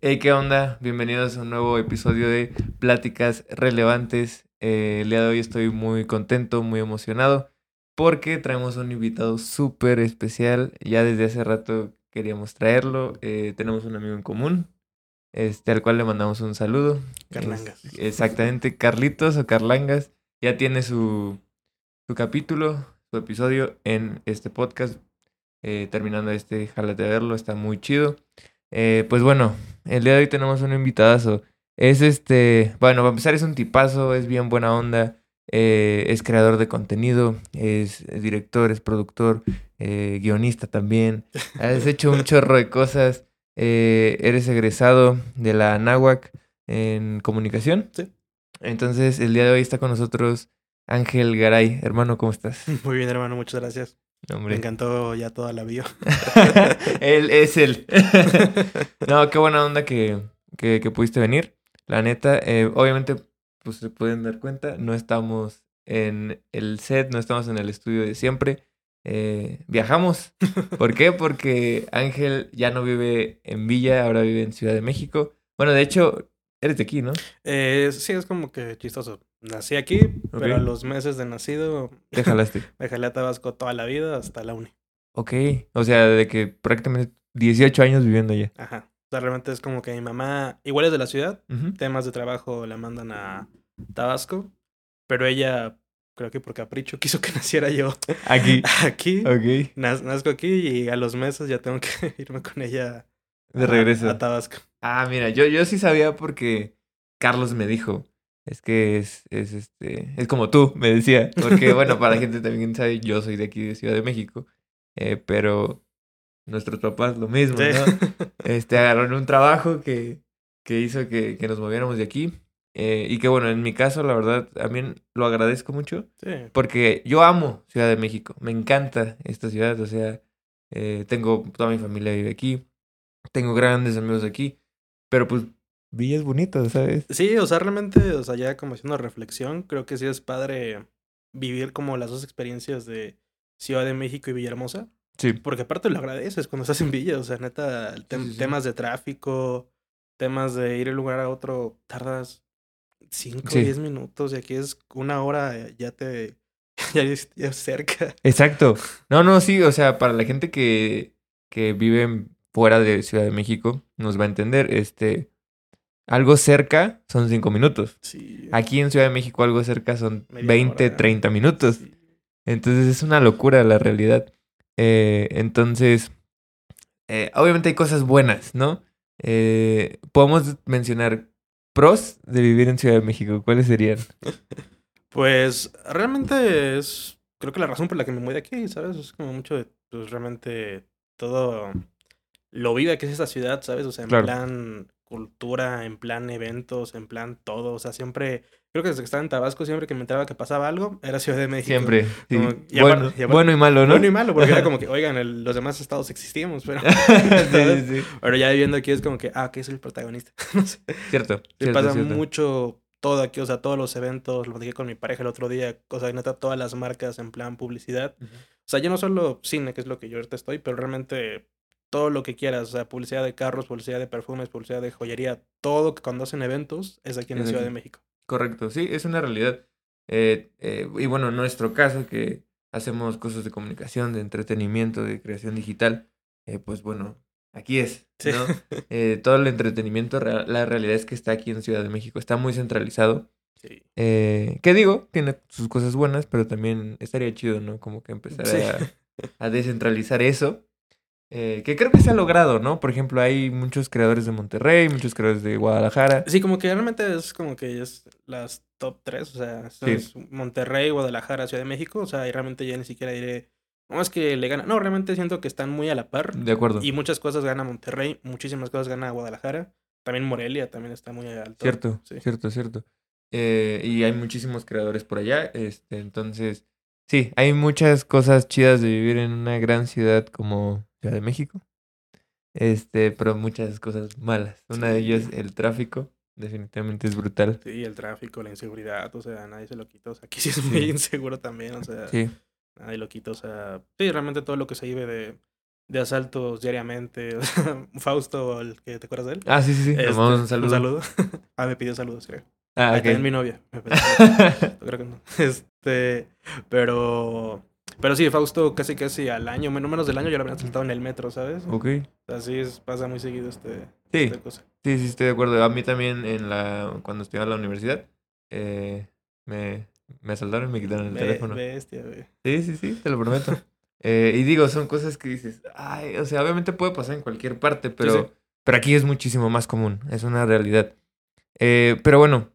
Hey, ¿qué onda? Bienvenidos a un nuevo episodio de Pláticas Relevantes. Eh, el día de hoy estoy muy contento, muy emocionado, porque traemos un invitado súper especial. Ya desde hace rato queríamos traerlo. Eh, tenemos un amigo en común, este, al cual le mandamos un saludo. Carlangas. Es- exactamente, Carlitos o Carlangas. Ya tiene su, su capítulo, su episodio en este podcast. Eh, terminando este, jálate a verlo, está muy chido. Eh, pues bueno, el día de hoy tenemos un invitadazo. Es este, bueno, para empezar es un tipazo, es bien buena onda, eh, es creador de contenido, es, es director, es productor, eh, guionista también. Has hecho un chorro de cosas. eh, eres egresado de la Anáhuac en comunicación. Sí. Entonces, el día de hoy está con nosotros Ángel Garay. Hermano, ¿cómo estás? Muy bien, hermano, muchas gracias. Me encantó ya toda la bio. él es él. no, qué buena onda que, que, que pudiste venir. La neta, eh, obviamente, pues se pueden dar cuenta, no estamos en el set, no estamos en el estudio de siempre. Eh, viajamos. ¿Por qué? Porque Ángel ya no vive en Villa, ahora vive en Ciudad de México. Bueno, de hecho, eres de aquí, ¿no? Eh, sí, es como que chistoso. Nací aquí, pero a los meses de nacido Te jalaste. me jalé a Tabasco toda la vida hasta la uni. ok. O sea, de que prácticamente 18 años viviendo allá. Ajá. O sea, realmente es como que mi mamá, igual es de la ciudad, temas de trabajo la mandan a Tabasco, pero ella, creo que por capricho, quiso que naciera yo Aquí. aquí. Ok. Naz- nazco aquí y a los meses ya tengo que irme con ella De a- regreso. a Tabasco. Ah, mira, yo, yo sí sabía porque Carlos me dijo. Es que es, es este, es como tú, me decía. Porque, bueno, para la gente también sabe, yo soy de aquí de Ciudad de México. eh, pero nuestros papás lo mismo, Sí. ¿no? Este, agarraron un trabajo que, que hizo que, que nos moviéramos de aquí. eh, y que bueno, en mi caso, la verdad, también lo agradezco mucho. Sí. Porque yo amo Ciudad de México. Me encanta esta ciudad. O sea, eh, tengo toda mi familia vive aquí. Tengo grandes amigos aquí. Pero pues Villa es bonito, ¿sabes? Sí, o sea, realmente, o sea, ya como haciendo reflexión, creo que sí es padre vivir como las dos experiencias de Ciudad de México y Villahermosa, Sí. porque aparte lo agradeces cuando estás en Villa, o sea, neta, tem- sí, sí. temas de tráfico, temas de ir de un lugar a otro, tardas 5 o Sí. 10 minutos y aquí es una hora, eh, ya te, ya ya cerca. Exacto. No, no, sí. O sea, para la gente que, que vive fuera de Ciudad de México, nos va a entender. Este, algo cerca son cinco minutos. Sí. Aquí en Ciudad de México algo cerca son Media 20, hora. 30 minutos. Sí. Entonces es una locura la realidad. Eh, entonces, eh, obviamente hay cosas buenas, ¿no? Eh, podemos mencionar pros de vivir en Ciudad de México. ¿Cuáles serían? Pues realmente es, creo que la razón por la que me mudé de aquí, ¿sabes? Es como mucho de, pues realmente todo lo viva que es esta ciudad, ¿sabes? O sea, en Claro. plan cultura, en plan eventos, en plan todo, o sea, siempre, creo que desde que estaba en Tabasco, siempre que me enteraba que pasaba algo, era Ciudad de México. Siempre. sí. Como- y bueno, aparte- y aparte- bueno y malo, ¿no? Bueno y malo, porque era como que, oigan, el- los demás estados existimos, pero, sí, sí, pero ya viviendo aquí es como que, ah, que soy el protagonista. no sé. Cierto. Cierto, pasa cierto. mucho todo aquí, o sea, todos los eventos, lo dije con mi pareja el otro día, o sea, neta, todas las marcas en plan publicidad. O sea, ya no solo cine, que es lo que yo ahorita estoy, pero realmente todo lo que quieras, o sea, publicidad de carros, publicidad de perfumes, publicidad de joyería, todo que cuando hacen eventos es aquí en la Ciudad de México. Correcto, sí, es una realidad. Eh, eh, y bueno, en nuestro caso, que hacemos cosas de comunicación, de entretenimiento, de creación digital, eh, pues bueno, aquí es. Sí. ¿no? Eh, todo el entretenimiento, la realidad es que está aquí en Ciudad de México, está muy centralizado. Sí. Eh, ¿Qué digo? Tiene sus cosas buenas, pero también estaría chido, ¿no? Como que empezar Sí. a, a descentralizar eso. Eh, que creo que se ha logrado, ¿no? Por ejemplo, hay muchos creadores de Monterrey, muchos creadores de Guadalajara. Sí, como que realmente es como que es las top tres, o sea, Sí. es Monterrey, Guadalajara, Ciudad de México, o sea, y realmente ya ni siquiera diré, no es que le gana, no, realmente siento que están muy a la par. De acuerdo. Y muchas cosas gana Monterrey, muchísimas cosas gana Guadalajara. También Morelia también está muy alto. Cierto, Sí. cierto, cierto. Eh, y hay muchísimos creadores por allá. Este, entonces, sí, hay muchas cosas chidas de vivir en una gran ciudad como Ciudad de México. Este, pero muchas cosas malas. Una de ellas, Sí. el tráfico, definitivamente es brutal. Sí, el tráfico, la inseguridad, o sea, nadie se lo quita. O sea, aquí sí es muy Sí. inseguro también, o sea, Sí, nadie lo quita. O sea, sí, realmente todo lo que se vive de de asaltos diariamente. Fausto, el que te acuerdas de él. Ah, sí, sí, sí. Este, un saludo. saludo. ah, me pidió saludos, creo. Ah, Ah, ok. también mi novia. me pidió creo que no. Este, pero, pero sí, Fausto casi casi al año, menos menos del año, yo lo había asaltado en el metro, ¿sabes? ok. Así es, pasa muy seguido este, Sí, esta cosa. sí, sí, estoy de acuerdo. A mí también, en la, cuando estudiaba en la universidad, eh, me, me asaltaron y me quitaron el Be- teléfono. Bestia, güey. Sí, sí, sí, te lo prometo. Eh, y digo, son cosas que dices, ay, o sea, obviamente puede pasar en cualquier parte, pero, sí. pero aquí es muchísimo más común, es una realidad. Eh, pero bueno,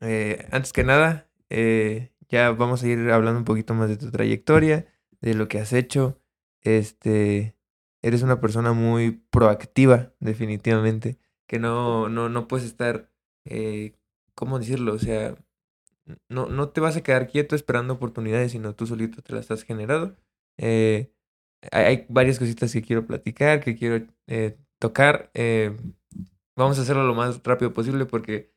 eh, antes que nada, eh, ya vamos a ir hablando un poquito más de tu trayectoria, de lo que has hecho. Este, eres una persona muy proactiva, definitivamente, que no, no, no puedes estar, eh, ¿cómo decirlo? O sea, no, no te vas a quedar quieto esperando oportunidades, sino tú solito te las has generado. Eh, hay, varias cositas que quiero platicar, que quiero eh, tocar. Vamos a hacerlo lo más rápido posible porque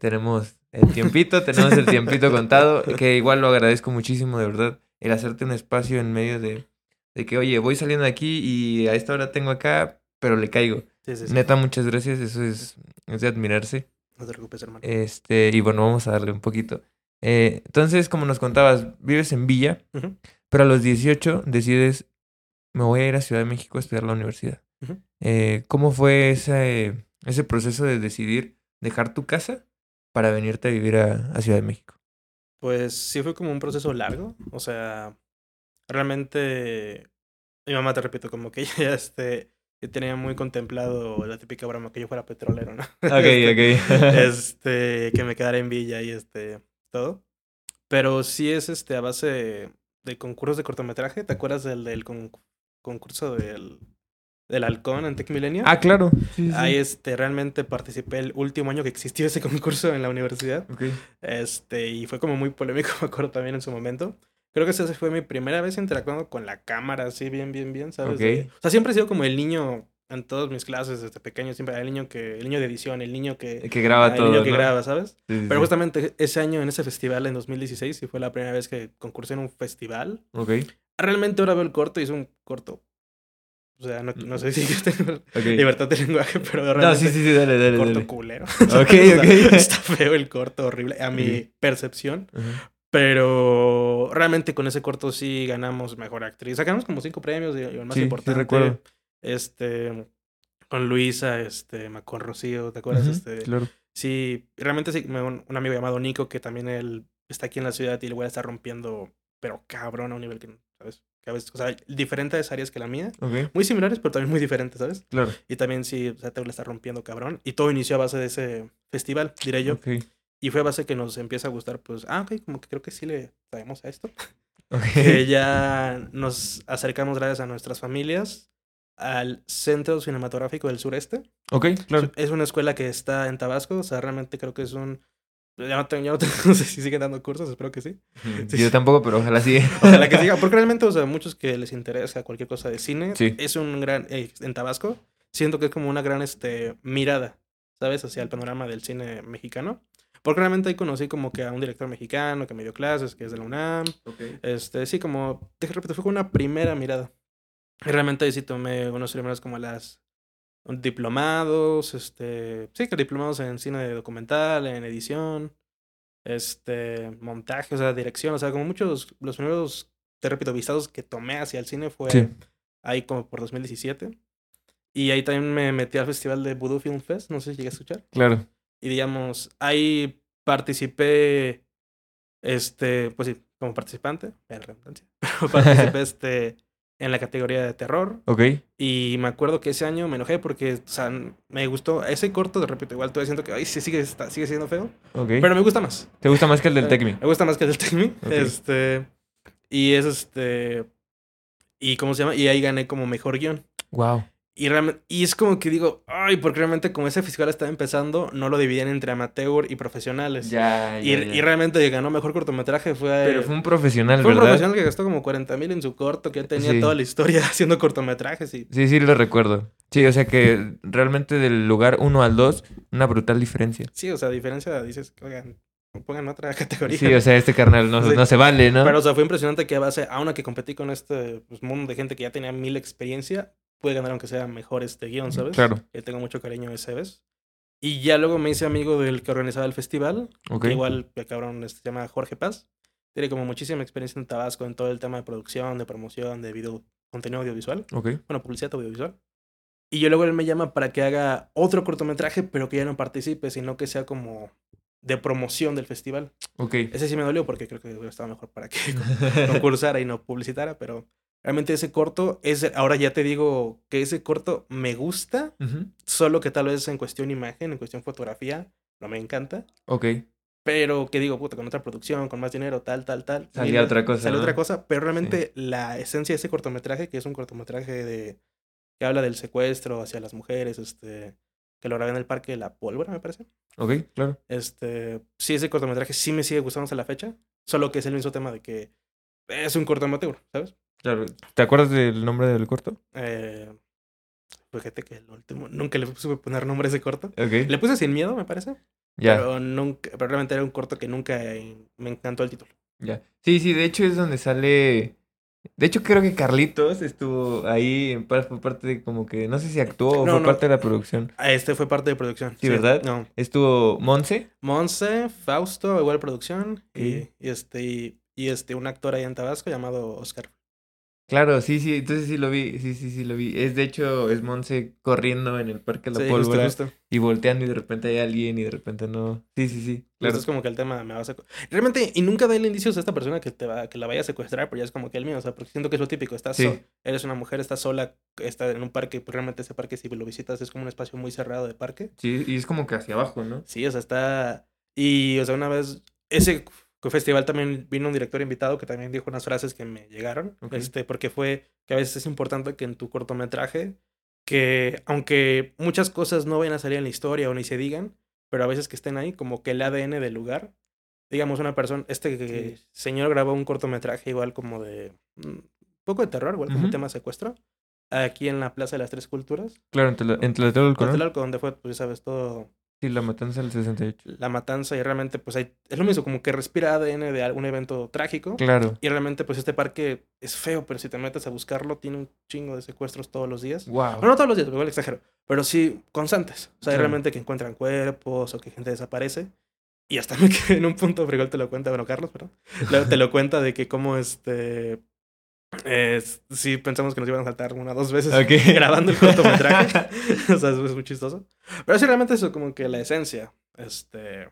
tenemos el tiempito, tenemos el tiempito contado, que igual lo agradezco muchísimo, de verdad, el hacerte un espacio en medio de, de que, oye, voy saliendo de aquí y a esta hora tengo acá, pero le caigo. Sí, sí, sí. Neta, muchas gracias, eso es, es de admirarse. No te preocupes, hermano. Este, y bueno, vamos a darle un poquito. Eh, entonces, como nos contabas, vives en Villa, pero a los 18 decides, me voy a ir a Ciudad de México a estudiar la universidad. Eh, ¿Cómo fue ese, ese proceso de decidir dejar tu casa para venirte a vivir a, a Ciudad de México? Pues sí fue como un proceso largo. O sea, realmente mi mamá, te repito, como que ya este, yo tenía muy contemplado la típica broma que yo fuera petrolero, ¿no? Este, este, que me quedara en Villa y este, todo. Pero sí es este a base de concursos de cortometraje. ¿Te acuerdas del, del con- concurso del, del halcón en Tech Milenio? ah, claro. Sí, sí. Ahí este, realmente participé el último año que existió ese concurso en la universidad. Este, y fue como muy polémico, me acuerdo también en su momento. Creo que esa fue mi primera vez interactuando con la cámara, así bien, bien, bien, ¿sabes? O sea, siempre he sido como el niño en todas mis clases desde pequeño, siempre el niño que, el niño de edición, el niño que, Que graba el todo. niño que ¿no? graba, ¿sabes? Sí, Pero justamente ese año en ese festival en 2016, sí fue la primera vez que concursé en un festival. Ok. Realmente ahora veo el corto y es un corto. O sea, no, no sé si tengo ok. libertad de lenguaje, pero No, realmente sí, sí, sí, dale, dale. corto dale. culero. Ok, ok. Está feo el corto, horrible, a mi percepción. Pero realmente con ese corto sí ganamos mejor actriz. Sacamos como cinco premios y el más Sí, sí importante. recuerdo. Este, con Luisa, este, con Rocío, ¿te acuerdas? Ujú, Este, Claro. sí, realmente sí, un, un amigo llamado Nico, que también él está aquí en la ciudad y el güey está rompiendo, pero cabrón a un nivel que, ¿sabes? Que a veces, o sea, diferentes áreas que la mía. Ok. Muy similares, pero también muy diferentes, ¿sabes? Claro. Y también sí, o sea, te la está rompiendo cabrón. Y todo inició a base de ese festival, diré yo. Ok. Y fue a base que nos empieza a gustar, pues, ah, ok, como que creo que sí le sabemos a esto. Que ya nos acercamos gracias a nuestras familias al Centro Cinematográfico del Sureste. Ok, claro. Es una escuela que está en Tabasco, o sea, realmente creo que es un... Ya no, tengo, ya no, tengo- no sé si siguen dando cursos, espero que sí. Sí. Yo tampoco, pero ojalá sí. Ojalá que siga, porque realmente, o sea, muchos que les interesa cualquier cosa de cine, Sí. es un gran... eh, en Tabasco, siento que es como una gran este, mirada, ¿sabes? Hacia el panorama del cine mexicano. Porque realmente ahí conocí como que a un director mexicano que me dio clases, que es de la UNAM. Este, sí, como, de repente fue como una primera mirada. Y realmente ahí sí tomé unos primeros como las diplomados, este, sí, que diplomados en cine documental, en edición, este, montaje, o sea, dirección, o sea, como muchos, los primeros, te repito, vistados que tomé hacia el cine fue Sí. ahí como por 2017. Y ahí también me metí al festival de Voodoo Film Fest, no sé si llegué a escuchar. Claro. Y digamos, ahí participé, este, pues sí, como participante, en redundancia, pero participé este, en la categoría de terror. Ok. Y me acuerdo que ese año me enojé porque, o sea, me gustó ese corto, de repente, igual todavía siento que, ay, sí, sigue, está- sigue siendo feo, Ok. pero me gusta más. ¿Te gusta más que el del Eh, Tecmi? Me gusta más que el del Tecmi. Este, y es este, y cómo se llama, y ahí gané como mejor guion. Wow. Y, realmente, y es como que digo, ay, porque realmente como ese festival estaba empezando, no lo dividían entre amateur y profesionales. Ya, y, y realmente el ganó mejor cortometraje fue... Pero fue un profesional, fue un ¿verdad? profesional que gastó como 40 mil en su corto, que ya tenía Sí. toda la historia haciendo cortometrajes y... Sí, sí, lo recuerdo. Sí, o sea que realmente del lugar 1 al 2, una brutal diferencia. Sí, o sea, diferencia, dices, oigan, pongan otra categoría. Sí, o sea, este carnal no, Sí. no se vale, ¿no? Pero, o sea, fue impresionante que a base, a una que competí con este pues, mundo de gente que ya tenía mil experiencia, pude ganar aunque sea mejor este guion, ¿sabes? Claro, Que tengo mucho cariño a ese vez. Y ya luego me hice amigo del que organizaba el festival, ok. que igual, el cabrón, este, se llama Jorge Paz. Tiene como muchísima experiencia en Tabasco en todo el tema de producción, de promoción, de video, contenido audiovisual. Ok, Bueno, publicidad audiovisual. Y yo luego él me llama para que haga otro cortometraje, pero que ya no participe, sino que sea como de promoción del festival. ok. Ese sí me dolió porque creo que estado mejor para que concursara y no publicitara, pero realmente ese corto es, ahora ya te digo que ese corto me gusta, solo que tal vez en cuestión imagen, en cuestión fotografía, no me encanta, Ok, pero que digo, puta, con otra producción, con más dinero, tal, tal, tal. salía otra cosa. Sale ¿no? otra cosa, pero realmente la esencia de ese cortometraje, que es un cortometraje de que habla del secuestro hacia las mujeres, este, que lo grabé en el parque de la pólvora, me parece. Ok, claro. Este, sí, ese cortometraje sí me sigue gustando hasta la fecha, solo que es el mismo tema de que es un cortometraje, ¿sabes? Claro. ¿Te acuerdas del nombre del corto? Eh, fíjate que el último, nunca le supe poner nombre a ese corto. Ok. Le puse sin miedo, me parece, Ya, pero nunca, pero realmente era un corto que nunca eh, me encantó el título. ya. Sí, sí, de hecho es donde sale. De hecho, creo que Carlitos estuvo ahí en par- fue parte de como que. No sé si actuó o No, fue no. parte de la producción. Ah, Este fue parte de producción. Sí, ¿verdad? No. Estuvo Monse. Monse, Fausto, igual producción, y, Sí. y este, y este, un actor ahí en Tabasco llamado Oscar. Claro, sí, sí, entonces sí lo vi, sí, sí, sí lo vi. Es de hecho, es Monse corriendo en el parque la Sí, pólvora justo. y volteando y de repente hay alguien y de repente no. Sí, sí, sí, Claro. claro. es como que el tema me va a Realmente, y nunca da el indicios a esta persona que te va, que la vaya a secuestrar, pero ya es como que el mío, o sea, porque siento que es lo típico, estás Sí. so- eres una mujer, estás sola, estás en un parque, pues realmente ese parque si lo visitas es como un espacio muy cerrado de parque. Sí, y es como que hacia abajo, ¿no? Sí, o sea, está... Y, o sea, una vez, ese festival también vino un director invitado que también dijo unas frases que me llegaron, Ok. este, porque fue que a veces es importante que en tu cortometraje, que aunque muchas cosas no vayan a salir en la historia o ni se digan, pero a veces que estén ahí, como que el ADN del lugar, digamos una persona, este Sí. señor grabó un cortometraje igual como de mm, un poco de terror, igual como Ujú. tema secuestro, aquí en la Plaza de las Tres Culturas, Claro, en Tla- en Tlatelolco, ¿no? Tlatelolco, donde fue, pues ya sabes, todo Sí, la matanza del 68. la matanza y realmente pues hay, es lo mismo, como que respira ADN de algún evento trágico. Claro. Y realmente pues este parque es feo, pero si te metes a buscarlo tiene un chingo de secuestros todos los días. Wow. Bueno, no todos los días, igual exagero, pero sí constantes. O sea, Claro. realmente que encuentran cuerpos o que gente desaparece. Y hasta me quedé en un punto, pero igual te lo cuenta, bueno, Carlos, pero te lo cuenta de que como este... Es, sí, pensamos que nos iban a saltar una o dos veces grabando el cortometraje. o sea, es, muy chistoso. Pero sí, realmente eso como que la esencia este,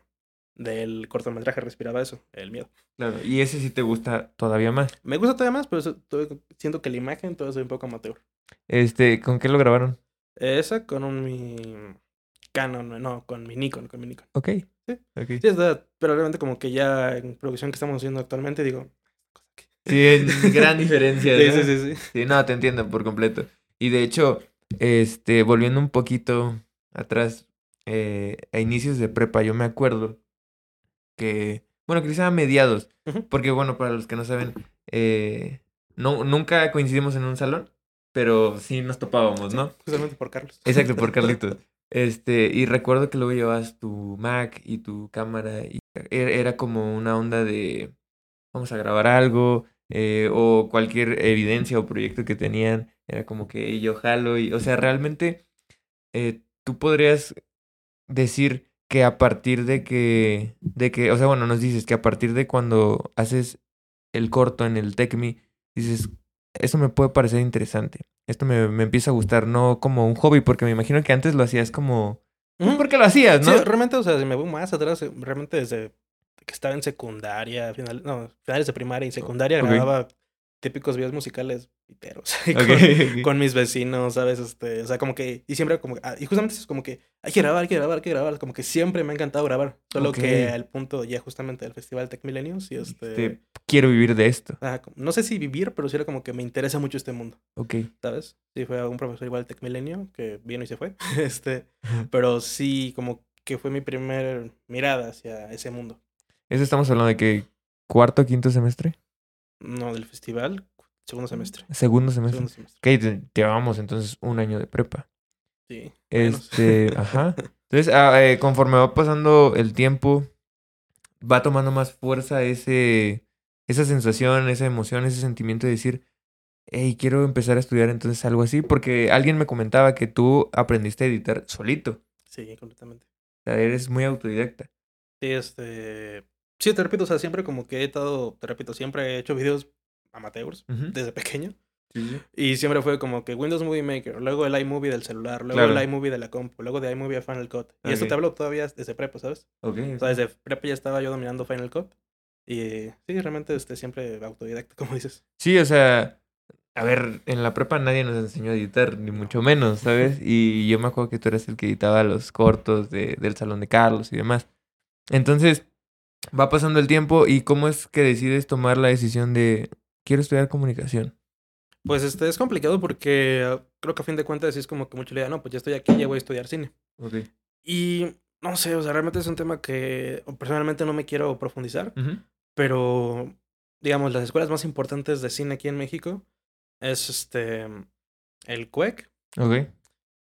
del cortometraje respiraba eso, el miedo. Claro, y ese sí te gusta todavía más. Me gusta todavía más, pero eso- todo- siento que la imagen todo es un poco amateur. Este, ¿con qué lo grabaron? Esa con un mi Canon, no, con mi Nikon, con mi Nikon. Ok. Sí. Ok. Sí, está, pero realmente como que ya en producción que estamos haciendo actualmente, digo... Sí, es gran diferencia. Sí, ¿no? sí, sí, sí. Sí, no, te entiendo por completo. Y de hecho, este, volviendo un poquito atrás, eh, a inicios de prepa, yo me acuerdo que, bueno, quizá a mediados, porque bueno, para los que no saben, eh, no, nunca coincidimos en un salón, pero sí nos topábamos, ¿no? Justamente por Carlos. Exacto, por Carlitos. Este, y recuerdo que luego llevabas tu Mac y tu cámara y era como una onda de vamos a grabar algo eh, o cualquier evidencia o proyecto que tenían, era como que yo jalo y, o sea, realmente eh, tú podrías decir que a partir de que, de que, o sea, bueno, nos dices que a partir de cuando haces el corto en el TechMe, dices, eso me puede parecer interesante. Esto me, me empieza a gustar, no como un hobby, porque me imagino que antes lo hacías como... Ujú. Porque lo hacías, Sí, ¿no? realmente, o sea, si me voy más atrás, eh, realmente desde que estaba en secundaria, final, no, finales de primaria y secundaria, grababa típicos videos musicales piteros. con, mis vecinos, ¿sabes? Este, o sea, como que, y siempre como, ah, y justamente es como que hay que grabar, hay que grabar, hay que grabar, como que siempre me ha encantado grabar, solo que al punto ya justamente del festival Tech Millennials y este, Este, quiero vivir de esto. no sé si vivir, pero sí era como que me interesa mucho este mundo, Ok. ¿sabes? Sí, fue un profesor igual Tech Milenio que vino y se fue, este, pero sí como que fue mi primer mirada hacia ese mundo. Eso estamos hablando de que cuarto, quinto semestre, No, del festival, segundo semestre. segundo semestre. Segundo semestre. Ok, te- llevamos entonces un año de prepa. Sí. menos. Este, ajá. Entonces, ah, eh, conforme va pasando el tiempo, va tomando más fuerza ese, esa sensación, esa emoción, ese sentimiento de decir, hey, quiero empezar a estudiar entonces algo así, porque alguien me comentaba que tú aprendiste a editar solito. Sí, completamente. O sea, eres muy autodidacta. Sí, este. Sí, te repito, o sea, siempre como que he estado, te repito, siempre he hecho videos amateurs Ujú. desde pequeño. Sí. Y siempre fue como que Windows Movie Maker, luego el iMovie del celular, luego Claro. el iMovie de la compu, luego de iMovie a Final Cut. Y esto te hablo todavía desde prepa, ¿sabes? Ok. O sea, desde prepa ya estaba yo dominando Final Cut. Y sí, realmente este, siempre autodidacta, como dices. Sí, o sea, a ver, en la prepa nadie nos enseñó a editar, ni mucho menos, ¿sabes? Y yo me acuerdo que tú eras el que editaba los cortos de, del Salón de Carlos y demás. Entonces, va pasando el tiempo y ¿cómo es que decides tomar la decisión de quiero estudiar comunicación? Pues este es complicado porque ah, creo que a fin de cuentas es como que mucho le da, no, pues ya estoy aquí, ya voy a estudiar cine. Ok. Y no sé, o sea, realmente es un tema que personalmente no me quiero profundizar, pero digamos, las escuelas más importantes de cine aquí en México es este el CUEC Ok.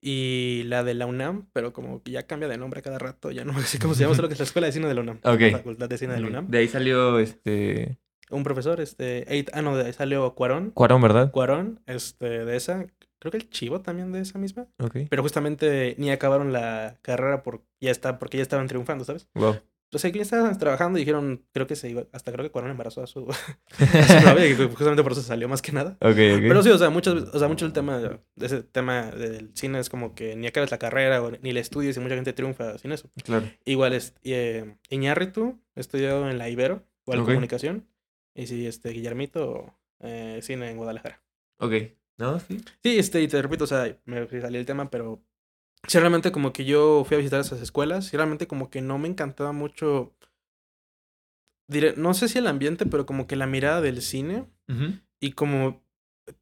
Y la de la UNAM, pero como que ya cambia de nombre a cada rato, ya no sé cómo se llama, solo que es la Escuela de Cine de la UNAM. Ok. La Facultad de Cine de la. UNAM. De ahí salió este Un profesor, este, ah, no, de ahí salió Cuarón. Cuarón, ¿verdad? Cuarón, este, de esa, creo que el Chivo también de esa misma. Ok. Pero justamente ni acabaron la carrera por, ya está, porque ya estaban triunfando, ¿sabes? Wow. Sea, que ya estaban trabajando y dijeron, creo que se iba, hasta creo que Cuarón embarazó a su, a su novia y justamente por eso salió más que nada. Ok, ok. Pero sí, o sea, muchas, o sea, mucho el tema de ese tema del cine es como que ni acabas la carrera o ni la estudias y mucha gente triunfa sin eso. Claro. Igual es eh, Iñárritu estudió en la Ibero, igual comunicación. Y sí, este Guillermito, eh, cine en Guadalajara. Ok. ¿No? Sí. Sí, este, y te repito, o sea, me salió el tema, pero sí, realmente como que yo fui a visitar esas escuelas y realmente como que no me encantaba mucho, diré, no sé si el ambiente, pero como que la mirada del cine y como,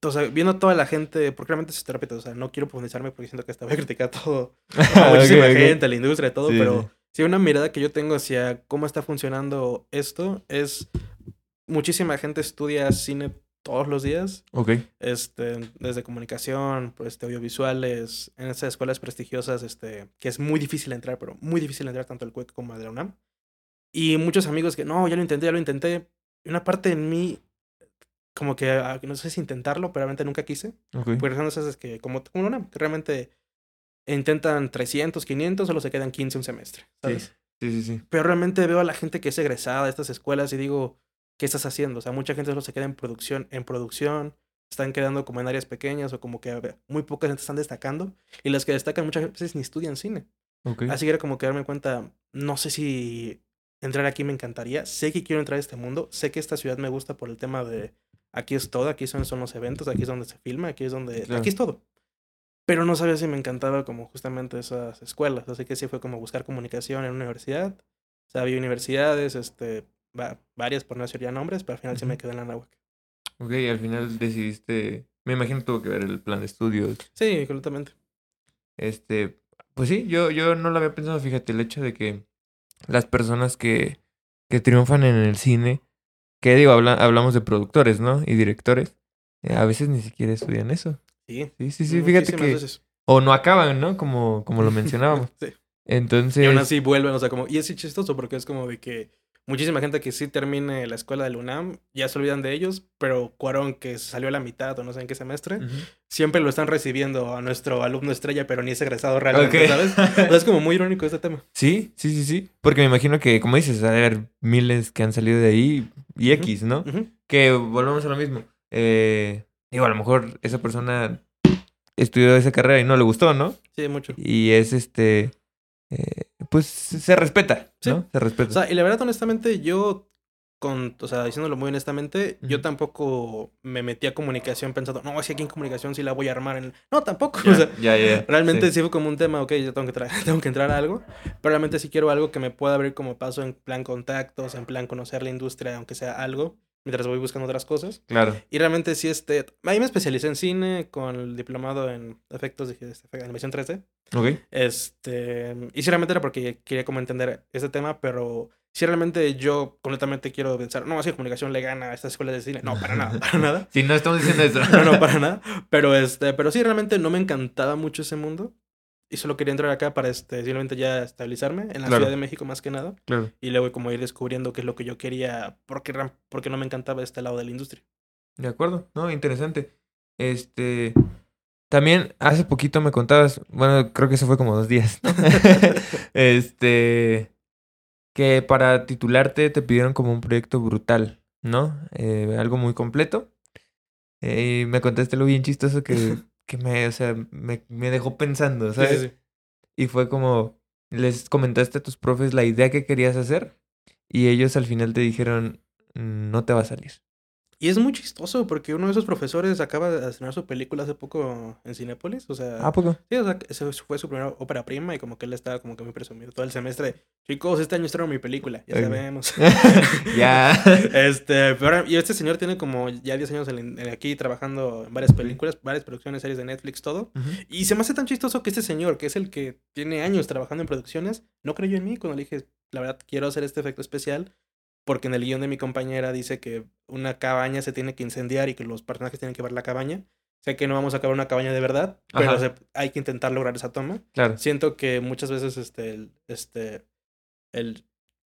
o sea, viendo a toda la gente, porque realmente es terapeuta, o sea, no quiero profundizarme porque siento que hasta voy a criticar todo, a muchísima gente, a la industria, todo, Sí, pero sí. sí, una mirada que yo tengo hacia cómo está funcionando esto es, muchísima gente estudia cine todos los días Ok. este, desde comunicación, pues, este, audiovisuales, en esas escuelas prestigiosas, este, que es muy difícil entrar, pero muy difícil entrar tanto al CUEC como a la UNAM. Y muchos amigos que, no, ya lo intenté, ya lo intenté. Y una parte en mí, como que, ah, no sé si intentarlo, pero realmente nunca quise. Ok. Porque son esas que, como, como la UNAM, que realmente intentan 300, 500, solo se quedan 15 un semestre, ¿sabes? Sí, sí, sí. Pero realmente veo a la gente que es egresada de estas escuelas y digo, ¿qué estás haciendo? O sea, mucha gente solo se queda en producción, en producción, están quedando como en áreas pequeñas o como que muy pocas gente están destacando y las que destacan muchas veces ni estudian cine. Ok. Así que era como que darme cuenta, no sé si entrar aquí me encantaría, sé que quiero entrar a este mundo, sé que esta ciudad me gusta por el tema de aquí es todo, aquí son, son los eventos, aquí es donde se filma, aquí es donde, Claro. aquí es todo. Pero no sabía si me encantaba como justamente esas escuelas, así que sí fue como buscar comunicación en una universidad. O sea, había universidades, este, va- varias por no decir ya nombres, pero al final sí me Ujú. quedé en la náhuac. Ok, al final decidiste. Me imagino tuvo que ver el plan de estudios. Sí, completamente. Este. Pues sí, yo, yo no lo había pensado, fíjate, el hecho de que las personas que, que triunfan en el cine, que digo, habla- hablamos de productores, ¿no? Y directores, eh, a veces ni siquiera estudian eso. Sí. Sí, sí, sí, fíjate que. veces. O no acaban, ¿no? Como, como lo mencionábamos. sí. Entonces. Y aún así vuelven, o sea, como, y es chistoso porque es como de que muchísima gente que sí termine la escuela del UNAM ya se olvidan de ellos, pero Cuarón, que salió a la mitad o no sé en qué semestre, siempre lo están recibiendo a nuestro alumno estrella, pero ni es egresado realmente. ¿sabes? O sea, es como muy irónico este tema. Sí, sí, sí, sí. Porque me imagino que, como dices, ha de haber miles que han salido de ahí y. X, ¿no? Que volvemos a lo mismo. Eh, digo, a lo mejor esa persona estudió esa carrera y no le gustó, ¿no? Sí, mucho. Y es este. eh, pues se respeta, ¿no? Sí. Se respeta. O sea, y la verdad, honestamente, yo, con, o sea, diciéndolo muy honestamente, yo tampoco me metí a comunicación pensando, no, si aquí en comunicación sí la voy a armar. En... No, tampoco. ya, O sea, realmente Sí. sí. fue como un tema, ok, yo tengo que, tra- tengo que entrar a algo, pero realmente sí quiero algo que me pueda abrir como paso en plan contactos, en plan conocer la industria, aunque sea algo, mientras voy buscando otras cosas. Claro. Y realmente sí, este, ahí me especialicé en cine con el diplomado en efectos de de animación 3D. Ok. Este, y sí, realmente era porque quería como entender ese tema, pero si realmente yo completamente quiero pensar, no, así comunicación le gana a estas escuelas de cine. No, para nada, para nada. Sí, no estamos diciendo eso. No, no, para nada. Pero este, pero sí, realmente no me encantaba mucho ese mundo. Y solo quería entrar acá para este, simplemente ya estabilizarme en la Claro. Ciudad de México más que nada. Claro. Y luego como ir descubriendo qué es lo que yo quería, porque, porque no me encantaba este lado de la industria. De acuerdo, no, interesante. Este, también hace poquito me contabas, bueno, creo que eso fue como dos días, ¿no? este, que para titularte te pidieron como un proyecto brutal, ¿no? Eh, algo muy completo. Eh, y me contaste lo bien chistoso que, que me, o sea, me, me dejó pensando, sí, ¿sabes? sí. Y fue como, les comentaste a tus profes la idea que querías hacer y ellos al final te dijeron, "Mm, no te va a salir. Y es muy chistoso porque uno de esos profesores acaba de estrenar su película hace poco en Cinépolis. O sea, ¿A poco? sí, o sea, esa fue su primera ópera prima y como que él estaba como que muy presumido todo el semestre. Chicos, este año estreno mi película, ya sabemos. ya. Este, pero, y este señor tiene como ya 10 años en- en aquí trabajando en varias películas, varias producciones, series de Netflix, todo. Y se me hace tan chistoso que este señor, que es el que tiene años trabajando en producciones, no creyó en mí cuando le dije, la verdad, quiero hacer este efecto especial. Porque en el guion de mi compañera dice que una cabaña se tiene que incendiar y que los personajes tienen que ver la cabaña. Sé que no vamos a acabar una cabaña de verdad, pero Ajá. hay que intentar lograr esa toma. Claro. Siento que muchas veces este, el, este, el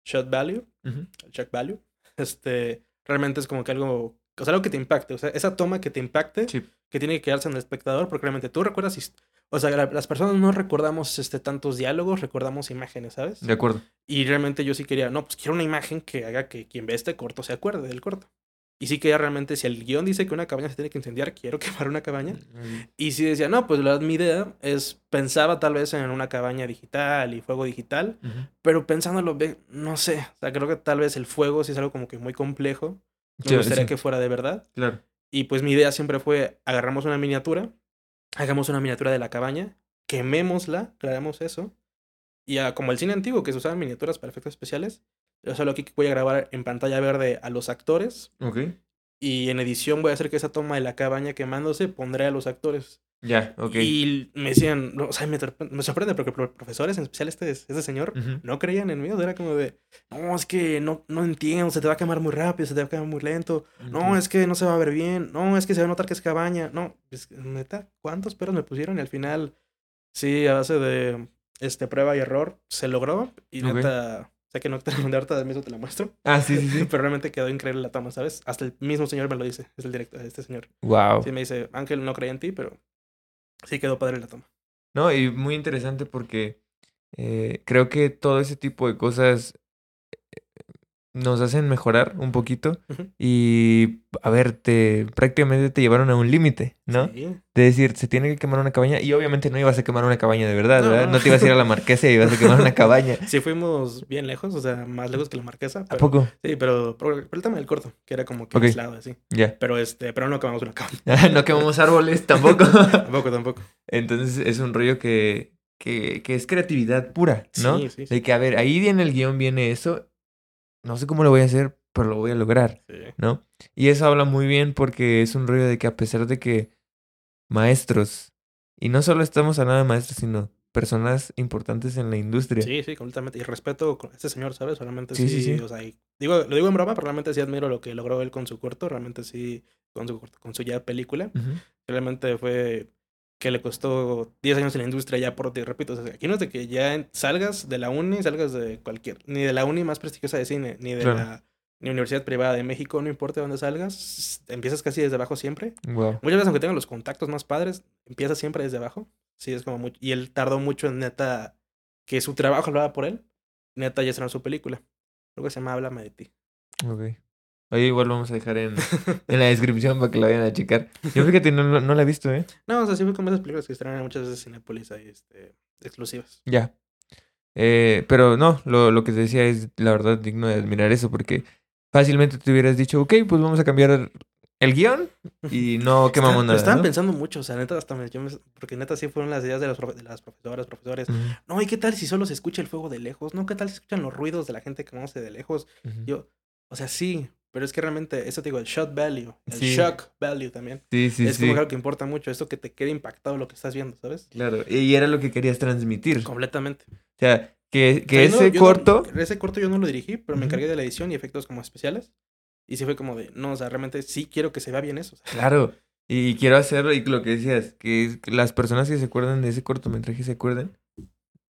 shot value el check value, este, realmente es como que algo, o sea, algo que te impacte, o sea, esa toma que te impacte, Sí. que tiene que quedarse en el espectador, porque realmente tú recuerdas, o sea, la- las personas no recordamos este, tantos diálogos, recordamos imágenes, ¿sabes? De acuerdo. Y realmente yo sí quería, no, pues quiero una imagen que haga que quien ve este corto se acuerde del corto. Y sí quería realmente, si el guion dice que una cabaña se tiene que incendiar, quiero quemar una cabaña. Y sí decía, no, pues la mi idea es, pensaba tal vez en una cabaña digital y fuego digital, Ujú. pero pensándolo, no sé, o sea, creo que tal vez el fuego sí es algo como que muy complejo. Me Sí, gustaría sí, que fuera de verdad. Claro. Y pues mi idea siempre fue, agarramos una miniatura, hagamos una miniatura de la cabaña, quemémosla, grabamos eso. Y como el cine antiguo, que se usaban miniaturas para efectos especiales, yo solo aquí voy a grabar en pantalla verde a los actores. Ok. Y en edición voy a hacer que esa toma de la cabaña quemándose pondré a los actores. Ya, ok. Y me decían, no, o sea, me, sorpre- me sorprende porque pro- profesores, en especial este, este señor, no creían en mí. O sea, era como de, no, es que no, no entiendo, se te va a quemar muy rápido, se te va a quemar muy lento. No, es que no se va a ver bien. No, es que se va a notar que es cabaña. No, es neta, ¿cuántos peros me pusieron? Y al final, sí, a base de este, prueba y error, se logró. Y neta, sé que no te la mandé ahorita, mismo te la muestro. Ah, sí, sí, sí. Pero realmente quedó increíble la toma, ¿sabes? Hasta el mismo señor me lo dice, es el director, este señor. Wow. Sí, me dice, Ángel, no creía en ti, pero sí quedó padre la toma. No, y muy interesante porque eh, creo que todo ese tipo de cosas nos hacen mejorar un poquito y, a ver, te, prácticamente te llevaron a un límite, ¿no? Sí. De decir, se tiene que quemar una cabaña y obviamente no ibas a quemar una cabaña de verdad, No. ¿verdad? No te ibas a ir a la marquesa y ibas a quemar una cabaña. Sí fuimos bien lejos, o sea, más lejos que la marquesa. ¿A Pero, poco? Sí, pero, pero el tema del corto, que era como que aislado así. Ya. Pero este, pero no acabamos una cabaña. no quemamos árboles tampoco. tampoco, tampoco. Entonces es un rollo que, que, que es creatividad pura, ¿no? Sí, sí, sí. De que, a ver, ahí en el guion viene eso. No sé cómo lo voy a hacer, pero lo voy a lograr, Sí. ¿no? Y eso habla muy bien porque es un rollo de que a pesar de que maestros, y no solo estamos hablando de maestros, sino personas importantes en la industria. Sí, sí, completamente. Y respeto con este señor, ¿sabes? Realmente Sí, sí, sí, o sea, digo, lo digo en broma, pero realmente sí admiro lo que logró él con su corto, realmente sí, con su, corto- con su ya película. Realmente fue que le costó 10 años en la industria ya por, te repito, o sea, aquí no es de que ya salgas de la uni, salgas de cualquier, ni de la uni más prestigiosa de cine, ni de Claro. la ni universidad privada de México, no importa dónde salgas, empiezas casi desde abajo siempre. Wow. Muchas veces, aunque tengan los contactos más padres, empieza siempre desde abajo. Sí, es como muy... Y él tardó mucho en neta que su trabajo lo haga por él. Neta ya estrenó su película. Creo que se llama Háblame de ti. Ok. Oye, igual vamos a dejar en, en la descripción para que la vayan a checar. Yo fíjate, no, no, la he visto, ¿eh? no, o sea, sí fue como esas películas que estrenan muchas veces en Cinepolis ahí, este, exclusivas. Ya. Eh, pero no, lo, lo que te decía es la verdad digno de admirar eso porque fácilmente te hubieras dicho, ok, pues vamos a cambiar el guion y no quemamos Está- nada. Estaban ¿no? pensando mucho, o sea, neta, hasta me, yo me- porque neta sí fueron las ideas de, los de las profesoras, profesores. No, ¿y qué tal si solo se escucha el fuego de lejos? No, ¿qué tal si escuchan los ruidos de la gente que conoce de lejos? Yo, o sea, sí, pero es que realmente, eso te digo, el shot value, el Sí. shock value también. Sí, sí, es como algo que importa mucho, esto que te quede impactado lo que estás viendo, ¿sabes? Claro, y era lo que querías transmitir. O Completamente. sea, que, que O sea, no- ese no- corto... ese corto yo no lo dirigí, pero me encargué de la edición y efectos como especiales. Y sí fue como de, no, o sea, realmente sí quiero que se vea bien eso. o Claro. Y quiero hacerlo, y lo que decías, que las personas que se acuerdan de ese cortometraje se acuerden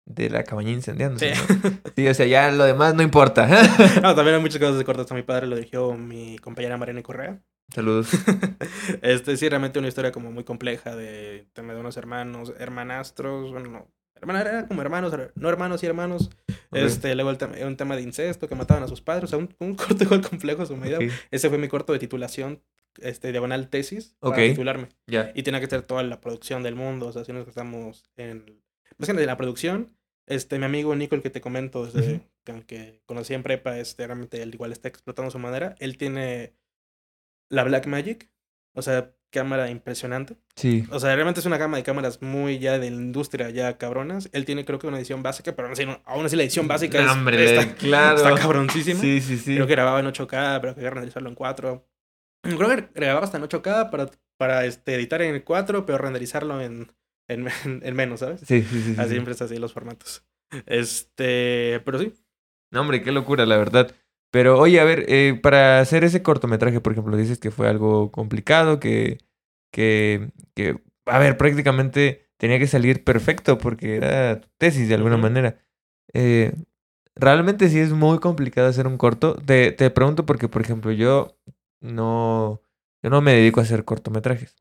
de la cabaña incendiándose. Sí. ¿no? sí, o sea, ya lo demás no importa. No, también hay muchas cosas de cortos. A mi padre lo dirigió mi compañera Mariana Correa. Saludos. este, sí, realmente una historia como muy compleja de tema de unos hermanos, hermanastros, bueno, no, hermana era como hermanos, no hermanos y hermanos. Ok. Este, luego el un tema de incesto, que mataban a sus padres, o sea, un, un corto igual complejo a su medida. Ok, Ese fue mi corto de titulación, este, diagonal tesis, para titularme. Ya. Y tenía que ser toda la producción del mundo, o sea, si nos estamos en... Más que en la producción, este, mi amigo Nico, el que te comento, desde Ujú. que, que conocí en prepa, este, realmente él igual está explotando su manera. Él tiene la Black Magic, o sea, cámara impresionante. Sí. O sea, realmente es una gama de cámaras muy ya de la industria, ya cabronas. Él tiene creo que una edición básica, pero aún así, no- aún así la edición básica es, hombre, está, claro. está cabroncísima. Sí, sí, sí. Creo que grababa en 8K, pero que renderizarlo en 4. Creo que grababa hasta en 8K para, para este, editar en 4, pero renderizarlo en, en, en menos, ¿sabes? Sí, sí, sí. sí, Así sí. siempre es así los formatos. Este, pero sí. No, hombre, qué locura, la verdad. Pero, oye, a ver, eh, para hacer ese cortometraje, por ejemplo, dices que fue algo complicado, que, que, que, a ver, prácticamente tenía que salir perfecto porque era tu tesis de alguna manera. Eh, realmente sí es muy complicado hacer un corto. Te, te pregunto porque, por ejemplo, yo no, yo no me dedico a hacer cortometrajes.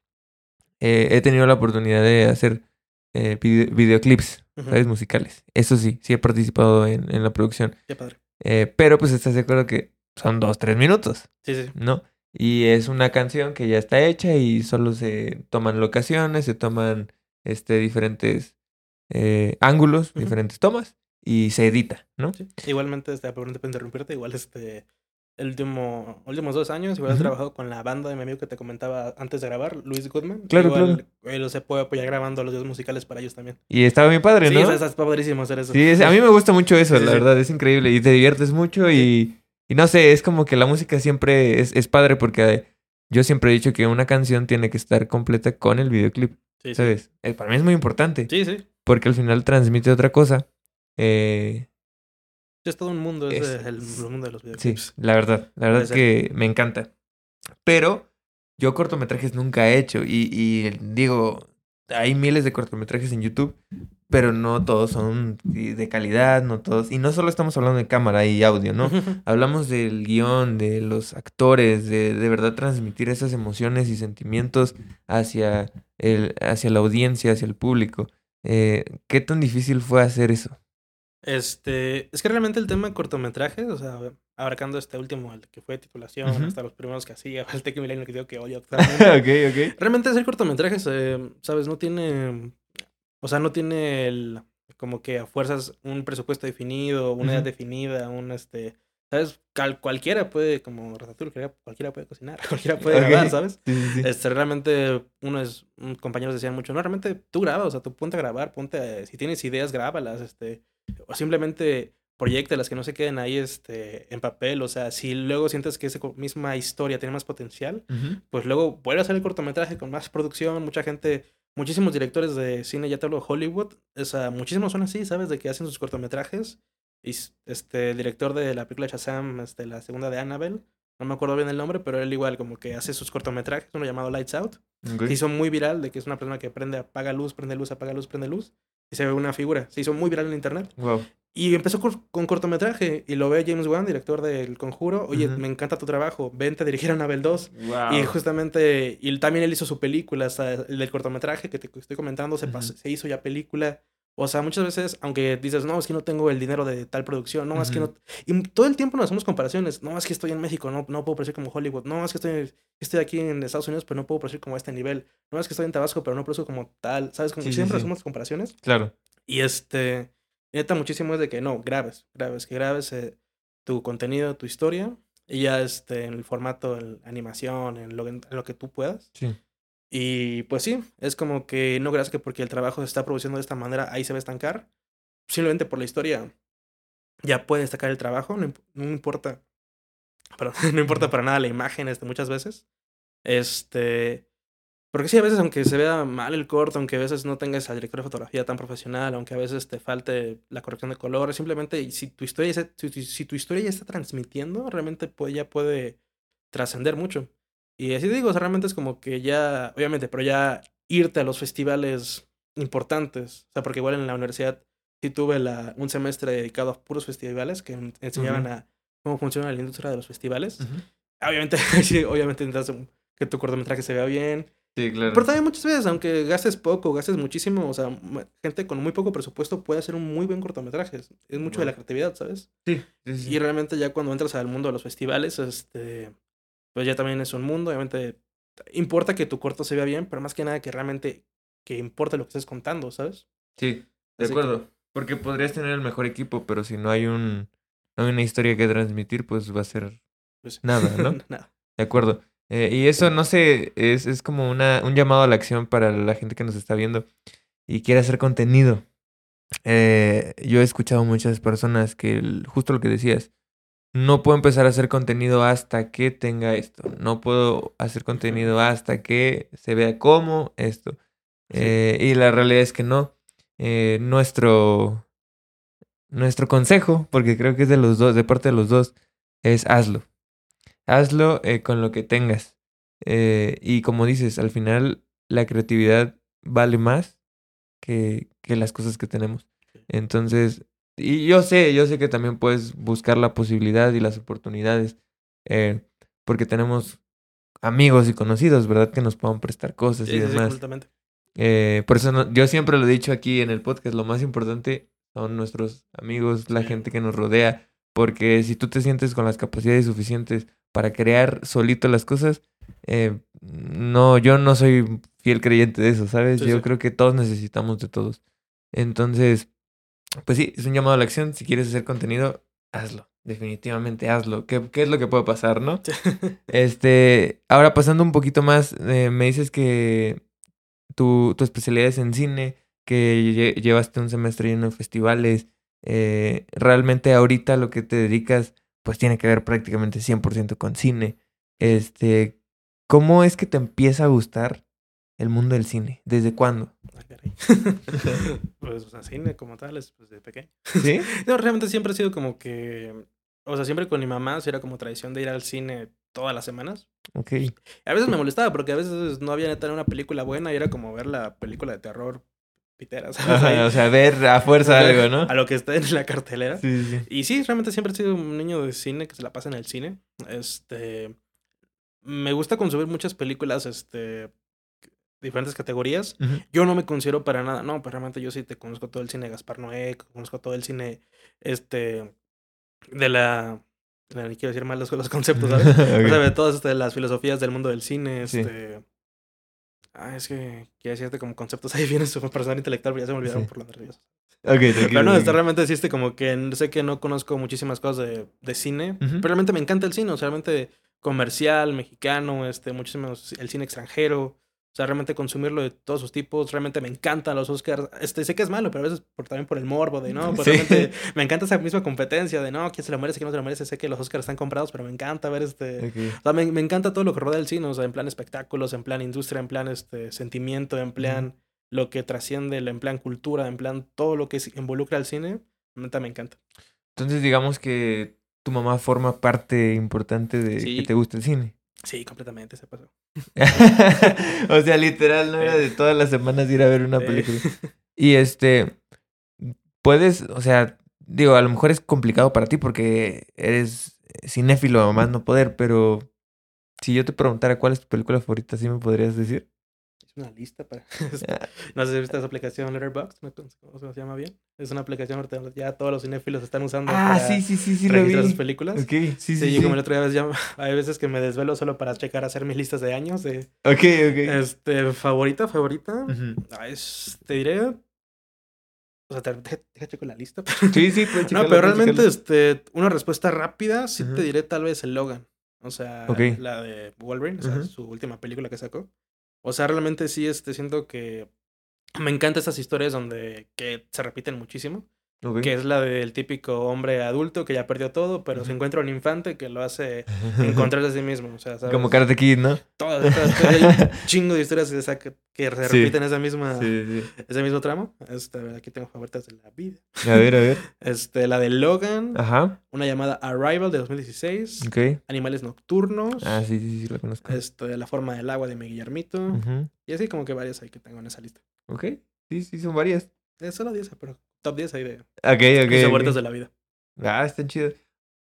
Eh, he tenido la oportunidad de hacer eh, vide- videoclips. ¿sabes? Musicales. Eso sí, sí he participado en, en la producción. Qué padre. Eh, pero pues estás de acuerdo que son dos, tres minutos, Sí, sí. ¿no? Y es una canción que ya está hecha y solo se toman locaciones, se toman este, diferentes eh, ángulos, diferentes tomas y se edita, ¿no? sí. Igualmente, este, perdón interrumpirte, igual este, el último, últimos dos años, igual he Ujú. trabajado con la banda de mi amigo que te comentaba antes de grabar, Luis Goodman. Claro, igual, Él se puede apoyar grabando los videos musicales para ellos también. Y estaba bien padre, Sí, ¿no? sea, está padrísimo hacer eso. Sí, es- a mí me gusta mucho eso, Sí, la sí. verdad, es increíble y te diviertes mucho y, y no sé, es como que la música siempre es, es padre porque yo siempre he dicho que una canción tiene que estar completa con el videoclip, Sí, sí. ¿sabes? Eh, Para mí es muy importante Sí, sí. porque al final transmite otra cosa. Eh, Sí, Es todo un mundo, es, Es- el, el mundo de los sí, videoclips. la verdad, la verdad es que me encanta. Pero yo cortometrajes nunca he hecho y, y digo, hay miles de cortometrajes en YouTube, pero no todos son de calidad, no todos. Y no solo estamos hablando de cámara y audio, ¿no? Hablamos del guion, de los actores, de de verdad transmitir esas emociones y sentimientos hacia, el, hacia la audiencia, hacia el público. Eh, ¿Qué tan difícil fue hacer eso? Este, es que realmente el tema de cortometrajes, o sea, abarcando este último, el que fue titulación, hasta los primeros que hacía, el Tech Milenio que digo que odio actualmente. ok, ok. realmente hacer cortometrajes, eh, sabes, no tiene, o sea, no tiene el, como que a fuerzas un presupuesto definido, una edad Ujú. definida, un este, sabes, Cal- cualquiera puede, como Ratatouille, cualquiera, cualquiera puede cocinar, cualquiera puede Ok. grabar, ¿sabes? Sí, sí. Este, realmente, uno es, un- compañeros decían mucho, no, realmente tú grabas, o sea, tú ponte a grabar, ponte, a- si tienes ideas, grábalas, este, o simplemente proyectalas, que no se queden ahí, este, en papel, o sea, si luego sientes que esa misma historia tiene más potencial, pues luego vuelve a hacer el cortometraje con más producción, mucha gente, muchísimos directores de cine, ya te hablo de Hollywood, o sea, muchísimos son así, ¿sabes? De que hacen sus cortometrajes, y este, el director de la película Shazam, este, la segunda de Annabelle, no me acuerdo bien el nombre, pero él igual como que hace sus cortometrajes, uno llamado Lights Out, Ok. se hizo muy viral de que es una persona que prende, apaga luz, prende luz, apaga luz, prende luz. Y se ve una figura. Se hizo muy viral en internet. Wow. Y empezó con cortometraje. Y lo ve James Wan, director del Conjuro. Oye, me encanta tu trabajo. Vente a dirigir a Anabel 2. Wow. Y justamente, y también él hizo su película, hasta el del cortometraje que te estoy comentando, se, pasó- se hizo ya película. O sea, muchas veces, aunque dices, no, es que no tengo el dinero de tal producción, no, es que no. Y todo el tiempo nos hacemos comparaciones. No, es que estoy en México, no, no puedo producir como Hollywood. No, es que estoy, estoy aquí en Estados Unidos, pero no puedo producir como a este nivel. No, es que estoy en Tabasco, pero no produzco como tal. ¿Sabes? Como Sí, sí, siempre sí. hacemos comparaciones. Claro. Y este, neta, muchísimo es de que no, grabes, grabes, que grabes eh, tu contenido, tu historia. Y ya este, en el formato, en animación, en lo, en lo que tú puedas. Sí. Y pues sí, es como que no creas que porque el trabajo se está produciendo de esta manera, ahí se va a estancar. Simplemente por la historia ya puede destacar el trabajo, no, no importa. Perdón, no importa para nada la imagen este, muchas veces. Este. Porque sí, a veces, aunque se vea mal el corto, aunque a veces no tengas al director de fotografía tan profesional, aunque a veces te falte la corrección de colores, simplemente si tu historia, tu- si tu historia ya está transmitiendo, realmente puede, ya puede trascender mucho. Y así digo, o sea, realmente es como que ya, obviamente, pero ya irte a los festivales importantes. O sea, porque igual en la universidad sí tuve la, un semestre dedicado a puros festivales que en- enseñaban a cómo funciona la industria de los festivales. Obviamente, sí, obviamente necesitas que tu cortometraje se vea bien. Sí, claro. Pero también muchas veces, aunque gastes poco, gastes muchísimo, o sea, gente con muy poco presupuesto puede hacer un muy buen cortometraje. Es mucho de la creatividad, ¿sabes? Sí, sí, sí. Y realmente ya cuando entras al mundo de los festivales, este, pues ya también es un mundo. Obviamente importa que tu corto se vea bien, pero más que nada que realmente que importe lo que estés contando, ¿sabes? Sí, de Así que- acuerdo. Porque podrías tener el mejor equipo, pero si no hay un no hay una historia que transmitir, pues va a ser Pues, nada, ¿no? nada. De acuerdo. Eh, y eso, no sé, es, es como una, un llamado a la acción para la gente que nos está viendo y quiere hacer contenido. Eh, yo he escuchado muchas personas que, el- justo lo que decías, no puedo empezar a hacer contenido hasta que tenga esto. No puedo hacer contenido hasta que se vea como esto. Sí. Eh, y la realidad es que no. Eh, nuestro, nuestro consejo, porque creo que es de los dos, de parte de los dos, es hazlo. Hazlo eh, con lo que tengas. Eh, y como dices, al final la creatividad vale más que, que las cosas que tenemos. Entonces, y yo sé, yo sé que también puedes buscar la posibilidad y las oportunidades, eh, porque tenemos amigos y conocidos, ¿verdad? Que nos puedan prestar cosas Sí, y sí, sí, demás. completamente. Eh, por eso no- yo siempre lo he dicho aquí en el podcast, lo más importante son nuestros amigos, la Sí. gente que nos rodea, porque si tú te sientes con las capacidades suficientes para crear solito las cosas, eh, no, yo no soy fiel creyente de eso, ¿sabes? Sí, yo sí. creo que todos necesitamos de todos. Entonces, pues sí, es un llamado a la acción. Si quieres hacer contenido, hazlo. Definitivamente hazlo. ¿Qué, qué es lo que puede pasar, no? Este, ahora pasando un poquito más, eh, me dices que tu, tu especialidad es en cine, que lle- llevaste un semestre lleno de festivales. eh, realmente ahorita lo que te dedicas, pues tiene que ver prácticamente 100% con cine. Este, ¿cómo es que te empieza a gustar el mundo del cine? ¿Desde cuándo? Pues, o sea, cine como tal es pues, de pequeño. ¿Sí? No, realmente siempre ha sido como que. O sea, siempre con mi mamá era como tradición de ir al cine todas las semanas. Ok. A veces me molestaba porque a veces no había neta una película buena y era como ver la película de terror pitera, ¿sabes? Ajá, Ahí, o sea, ver a fuerza algo, ¿no? A lo que está en la cartelera. Sí, sí. Y sí, realmente siempre he sido un niño de cine que se la pasa en el cine. Este. Me gusta consumir muchas películas, este. Diferentes categorías. Yo no me considero para nada, no, pero realmente yo sí te conozco todo el cine de Gaspar Noé, conozco todo el cine, este, de la, ni quiero decir mal los, los conceptos, ¿sabes? O sea, de todas este, las filosofías del mundo del cine, Sí. este... Ah, es que quiero decirte como conceptos ahí viene su personal intelectual, pero ya se me olvidaron Sí. por lo nervioso. Ok, tranquilo, Pero no, tranquilo. realmente sí, este, como que sé que no conozco muchísimas cosas de, de cine, pero realmente me encanta el cine, o sea, realmente comercial, mexicano, este, muchísimos, el cine extranjero, o sea, realmente consumirlo de todos sus tipos, realmente me encantan los Oscars, este, sé que es malo, pero a veces por, también por el morbo de, no, pues Sí. realmente me encanta esa misma competencia de, no, quién se lo merece, quién no se lo merece, sé que los Oscars están comprados, pero me encanta ver este... O sea, me, me encanta todo lo que rodea el cine, o sea, en plan espectáculos, en plan industria, en plan este sentimiento, en plan lo que trasciende, en plan cultura, en plan todo lo que involucra al cine, neta me encanta. Entonces, digamos que tu mamá forma parte importante de que te gusta el cine. Sí, completamente se pasó. o sea, literal, no era de todas las semanas ir a ver una película. Y este, puedes, o sea, digo, a lo mejor es complicado para ti porque eres cinéfilo más no poder, pero si yo te preguntara cuál es tu película favorita, ¿sí me podrías decir? Es una lista para... no sé si viste esa aplicación Letterboxd, ¿no? ¿cómo se llama bien? Es una aplicación ahorita ya todos los cinéfilos están usando Ah, para sí, sí, sí, sí, registrar sus películas. Ok, sí, sí, Sí, como el otro día ya, hay veces que me desvelo solo para checar, hacer mis listas de años de... Ok, ok. Este, favorita, favorita. Ujú. Ah, es, te diré. O sea, te, checo la lista. Sí, sí, pues no, pero puedes realmente, checarlo. este, una respuesta rápida, sí te diré tal vez el Logan. O sea, la de Wolverine, o sea, Ujú. su última película que sacó. O sea, realmente sí, este, siento que me encantan estas historias donde que se repiten muchísimo. Ok. que es la del típico hombre adulto que ya perdió todo, pero se Ujú. encuentra un infante que lo hace encontrar a sí mismo. O sea, ¿sabes? Como Karate Kid, ¿no? Todas, todas- hay un chingo de historias que, que se Sí. repiten esa misma, Sí, sí. ese mismo tramo. Este, aquí tengo favoritas de la vida. A ver, a ver. Este, la de Logan, Ajá. una llamada Arrival de 2016, Ok. Animales Nocturnos, Ah, sí, sí, sí, la conozco. este, La Forma del Agua de mi Guillermito, Ujú. y así como que varias hay que tengo en esa lista. Ok. Sí, sí, son varias. Solo 10, pero top 10 ahí de Ok, ok. mis ok. favoritas de la vida. Ah, están chidos.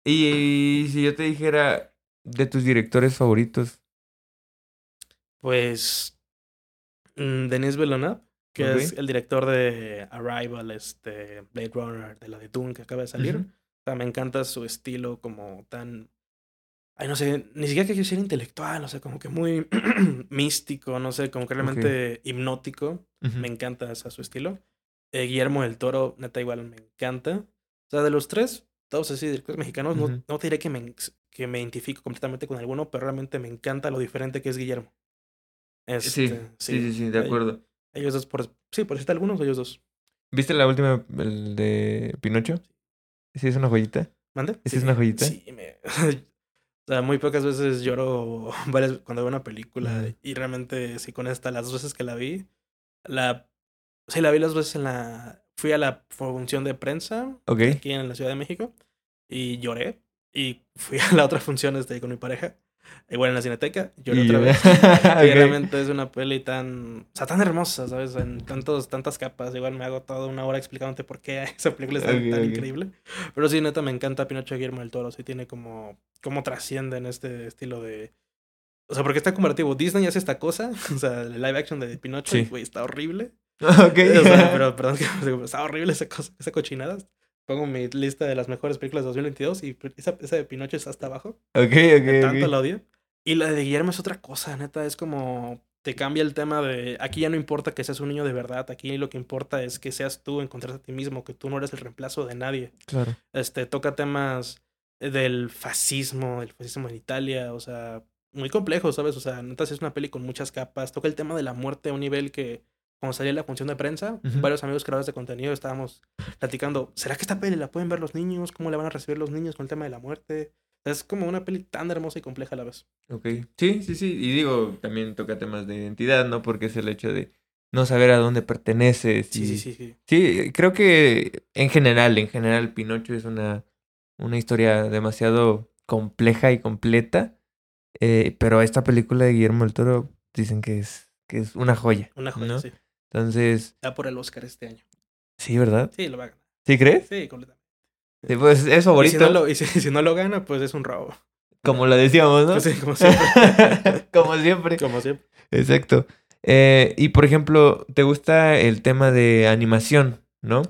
Y, si yo te dijera de tus directores favoritos. Pues mm, Denis Villeneuve, que es el director de Arrival, este, Blade Runner, de la de Dune que acaba de salir. O sea, me encanta su estilo como tan... Ay, no sé, ni siquiera que ser intelectual, o sea, como que muy místico, no sé, como que realmente hipnótico. Me encanta su estilo. Eh, Guillermo del Toro, neta, igual me encanta. O sea, de los tres, todos así, directores mexicanos, no- no, te diré que me, que me identifico completamente con alguno, pero realmente me encanta lo diferente que es Guillermo. Sí, Este, sí, sí, sí, de ellos- acuerdo. Ellos dos, por, sí, por decirte algunos, ellos dos. ¿Viste la última, el de Pinocho? Sí, es una joyita. ¿Mande? ¿Esa es una joyita? Sí, me... o sea, muy pocas veces lloro varias, cuando veo una película y realmente sí con esta, las dos veces que la vi, la... Sí, la vi las veces en la... Fui a la función de prensa Ok. aquí en la Ciudad de México y lloré. Y fui a la otra función este, con mi pareja, igual en la Cineteca, lloré Y otra yo- vez. Ok. Y realmente es una peli tan, o sea, tan hermosa, ¿sabes? En tantos, tantas capas. Igual me hago toda una hora explicándote por qué esa película es tan, Ok, tan increíble. Pero sí, neta, me encanta Pinocho Guillermo del Toro. Sí tiene como, como trasciende en este estilo de... O sea, porque está comparativo. Disney hace esta cosa, o sea, el live action de Pinocho, y, Sí. güey, está horrible. Ok. O sea, pero perdón, que- está horrible esa cosa, esa cochinada. Pongo mi lista de las mejores películas de 2022 y esa, esa de Pinocho está hasta abajo Ok, de ok, tanto ok. la odio. Y la de Guillermo es otra cosa, neta. Es como te cambia el tema de aquí ya no importa que seas un niño de verdad. Aquí lo que importa es que seas tú, encontrarte a ti mismo, que tú no eres el reemplazo de nadie. Claro. Este toca temas del fascismo, el fascismo en Italia, o sea, muy complejo, ¿sabes? O sea, neta es una peli con muchas capas. Toca el tema de la muerte a un nivel que, cuando salía la función de prensa, varios amigos creadores de contenido estábamos platicando, ¿será que esta peli la pueden ver los niños? ¿Cómo la van a recibir los niños con el tema de la muerte? Es como una peli tan hermosa y compleja a la vez. Ok. Sí, sí, sí. Y digo, también toca temas de identidad, ¿no? Porque es el hecho de no saber a dónde perteneces. Sí, y- sí, sí, sí. Sí, creo que en general, en general, Pinocho es una, una historia demasiado compleja y completa. eh, pero esta película de Guillermo del Toro dicen que es, que es una joya. Una joya, ¿no? sí. Entonces, Ya por el Oscar este año. sí, ¿verdad? Sí, lo va a ganar. ¿Sí crees? Sí, completamente. Sí, pues es Y si, favorito, no lo, y si, si no lo gana, pues es un robo. como lo decíamos, ¿no? Sí, como siempre. como siempre. como siempre. Exacto. Eh, y por ejemplo, ¿te gusta el tema de animación, no?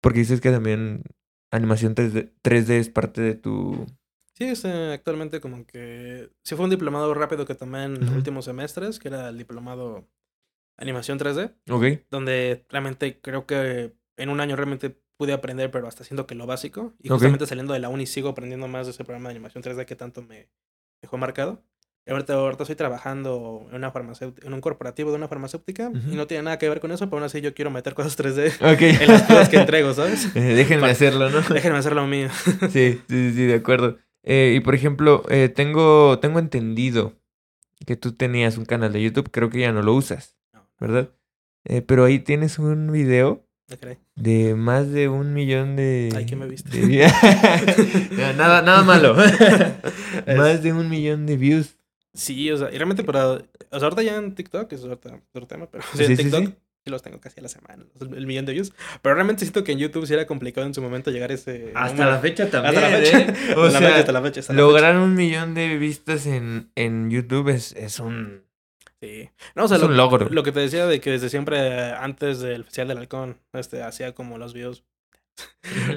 Porque dices que también animación 3D, 3D es parte de tu... Sí, actualmente como que... Sí fue un diplomado rápido que tomé en los últimos semestres, que era el diplomado Animación 3D, Ok. donde realmente creo que en un año realmente pude aprender, pero hasta haciendo que lo básico. Y justamente saliendo de la uni sigo aprendiendo más de ese programa de animación 3D que tanto me dejó marcado. Y ahorita, ahorita estoy trabajando en, una en un corporativo de una farmacéutica y no tiene nada que ver con eso, pero aún así yo quiero meter cosas 3D Ok. en las cosas que entrego, ¿sabes? Eh, Déjenme hacerlo, ¿no? Déjenme hacer lo mío. Sí, sí, sí, de acuerdo. Eh, y por ejemplo, eh, tengo, tengo entendido que tú tenías un canal de YouTube, creo que ya no lo usas, ¿verdad? Eh, pero ahí tienes un video creí. de más de un millón de... Ay, ¿qué me viste? de- nada, nada malo. Más de un millón de views. Sí, o sea, y realmente para... O sea, ahorita ya en TikTok, es ahorita otro tema, pero sí, Sí, en sí, TikTok sí. sí los tengo casi a la semana, el, el millón de views. Pero realmente siento que en YouTube sí era complicado en su momento llegar a ese... número. fecha Hasta la fecha. ¿eh? O Hasta la fecha, sea, hasta la fecha, hasta la lograr un millón de vistas en, en YouTube es, es un, Sí. No, o sea, es lo, un logro. lo que te decía de que desde siempre, eh, antes del Festival del Halcón, este, hacía como los videos.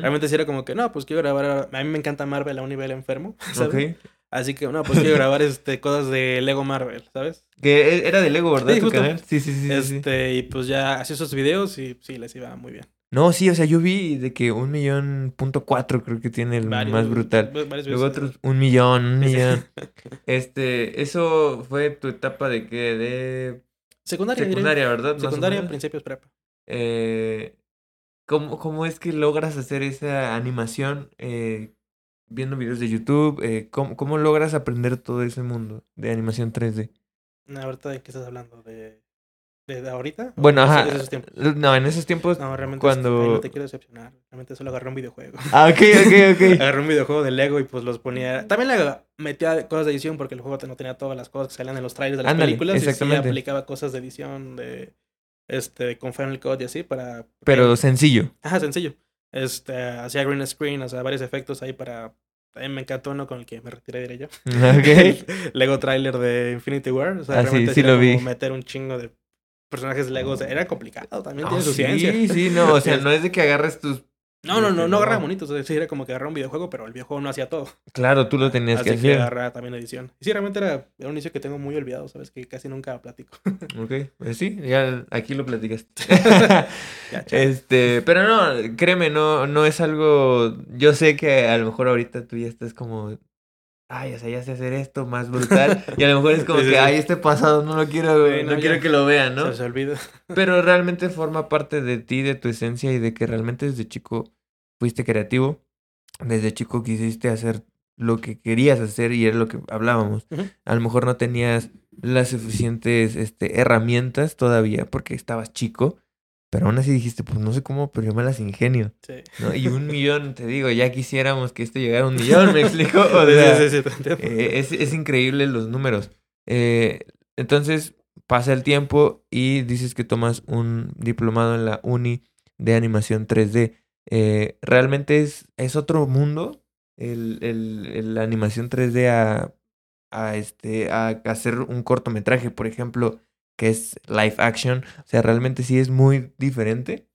Realmente sí era como que, no, pues quiero grabar. A mí me encanta Marvel a un nivel enfermo. Así que, no, pues quiero grabar este, cosas de Lego Marvel, ¿sabes? Que e- era de Lego, ¿verdad? Sí, tu canal? Sí, sí, sí, sí, sí. este, y pues ya hacía esos videos y sí, les iba muy bien. No, sí, o sea, yo vi de que un millón punto cuatro creo que tiene el Varios- más brutal. Luego otros, un millón, un millón. Este, eso fue tu etapa de qué? De Secundaria, secundaria, ¿verdad? Secundaria, principios prepa. Eh, ¿cómo, ¿cómo es que logras hacer esa animación eh, viendo videos de YouTube? Eh, ¿cómo, ¿Cómo logras aprender todo ese mundo de animación 3D? ¿Ahorita de qué estás hablando? ¿De, de, de ahorita? ¿O Bueno, de ajá. de esos tiempos? No, en esos tiempos. No, realmente cuando- no te quiero decepcionar. Realmente solo agarré un videojuego. Ah, ok, ok, ok. Agarré un videojuego de Lego y pues los ponía. También le metía cosas de edición porque el juego no tenía todas las cosas que salían en los trailers de las Ándale, películas. Y exactamente. sí aplicaba cosas de edición de este con Final Cut y así para. Pero sencillo. Ajá, sencillo. Este, hacía green screen, o sea, varios efectos ahí para. También me encantó uno con el que me retiré, diré yo. Ok. El Lego trailer de Infinity War. O sea, Ah, realmente sí lo vi. meter un chingo de personajes Lego. O sea, era complicado, también No, tiene su sí, ciencia. sí, no, o sea, no es de que agarres tus... No, no, no, no agarraba No. monitos. O sea, sí, era como que agarraba un videojuego, pero el videojuego no hacía todo. Claro, tú lo tenías Así que que hacer. agarraba también edición. Y sí, realmente era, era un inicio que tengo muy olvidado, ¿sabes? Que casi nunca platico. Ok, pues sí, ya aquí lo platicaste. Ya, este, pero no, créeme, no, no es algo. Yo sé que a lo mejor ahorita tú ya estás como. Ay, o sea, ya sé hacer esto más brutal. Y a lo mejor es como Sí, que, sí. ay, este pasado no lo quiero, Sí, no, no, quiero que lo vean, ¿no? Se, se olvida. Pero realmente forma parte de ti, de tu esencia y de que realmente desde chico fuiste creativo. Desde chico quisiste hacer lo que querías hacer y era lo que hablábamos. A lo mejor no tenías las suficientes este, herramientas todavía porque estabas chico, pero aún así dijiste, pues no sé cómo, pero yo me las ingenio. Sí. ¿no? Y un millón, te digo, ya quisiéramos que esto llegara a un millón, ¿me explico? O Sí, sea, sí, sí, te entiendo. eh, es, es increíble los números. Eh, entonces, pasa el tiempo y dices que tomas un diplomado en la uni de animación 3D. Eh, ¿Realmente es, es otro mundo el, el- el- la animación 3D a, a, este, a hacer un cortometraje, por ejemplo, que es live action? O sea, realmente sí es muy diferente.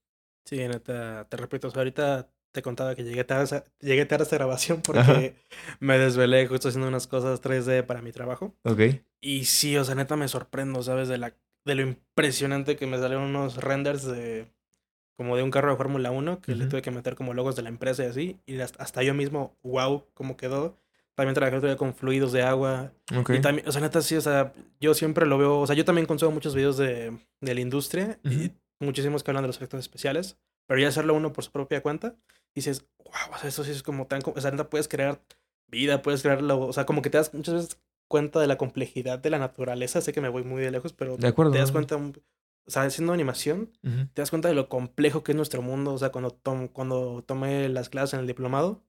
Sí, neta, te repito, o sea, ahorita te contaba que llegué tarde, a llegué tarde a esta grabación Ajá. porque me desvelé justo haciendo unas cosas 3D para mi trabajo. Ok. Y sí, o sea, neta me sorprendo, ¿sabes? De, la, de lo impresionante que me salieron unos renders de como de un carro de Fórmula 1 que le tuve que meter como logos de la empresa y así. Y hasta, hasta yo mismo, wow, cómo quedó. También trabajé todavía con fluidos de agua. Ok. Y también, o sea, neta, sí, o sea, yo siempre lo veo, o sea, yo también consumo muchos videos de, de la industria y muchísimos que hablan de los efectos especiales, pero ya hacerlo uno por su propia cuenta, dices, wow, o sea, eso sí es como tan, o sea, neta, puedes crear vida, puedes crearlo, o sea, como que te das muchas veces cuenta de la complejidad de la naturaleza, sé que me voy muy de lejos, pero De acuerdo. te das cuenta, o sea, haciendo animación, Ujú. te das cuenta de lo complejo que es nuestro mundo. O sea, cuando, tom- cuando tomé las clases en el diplomado,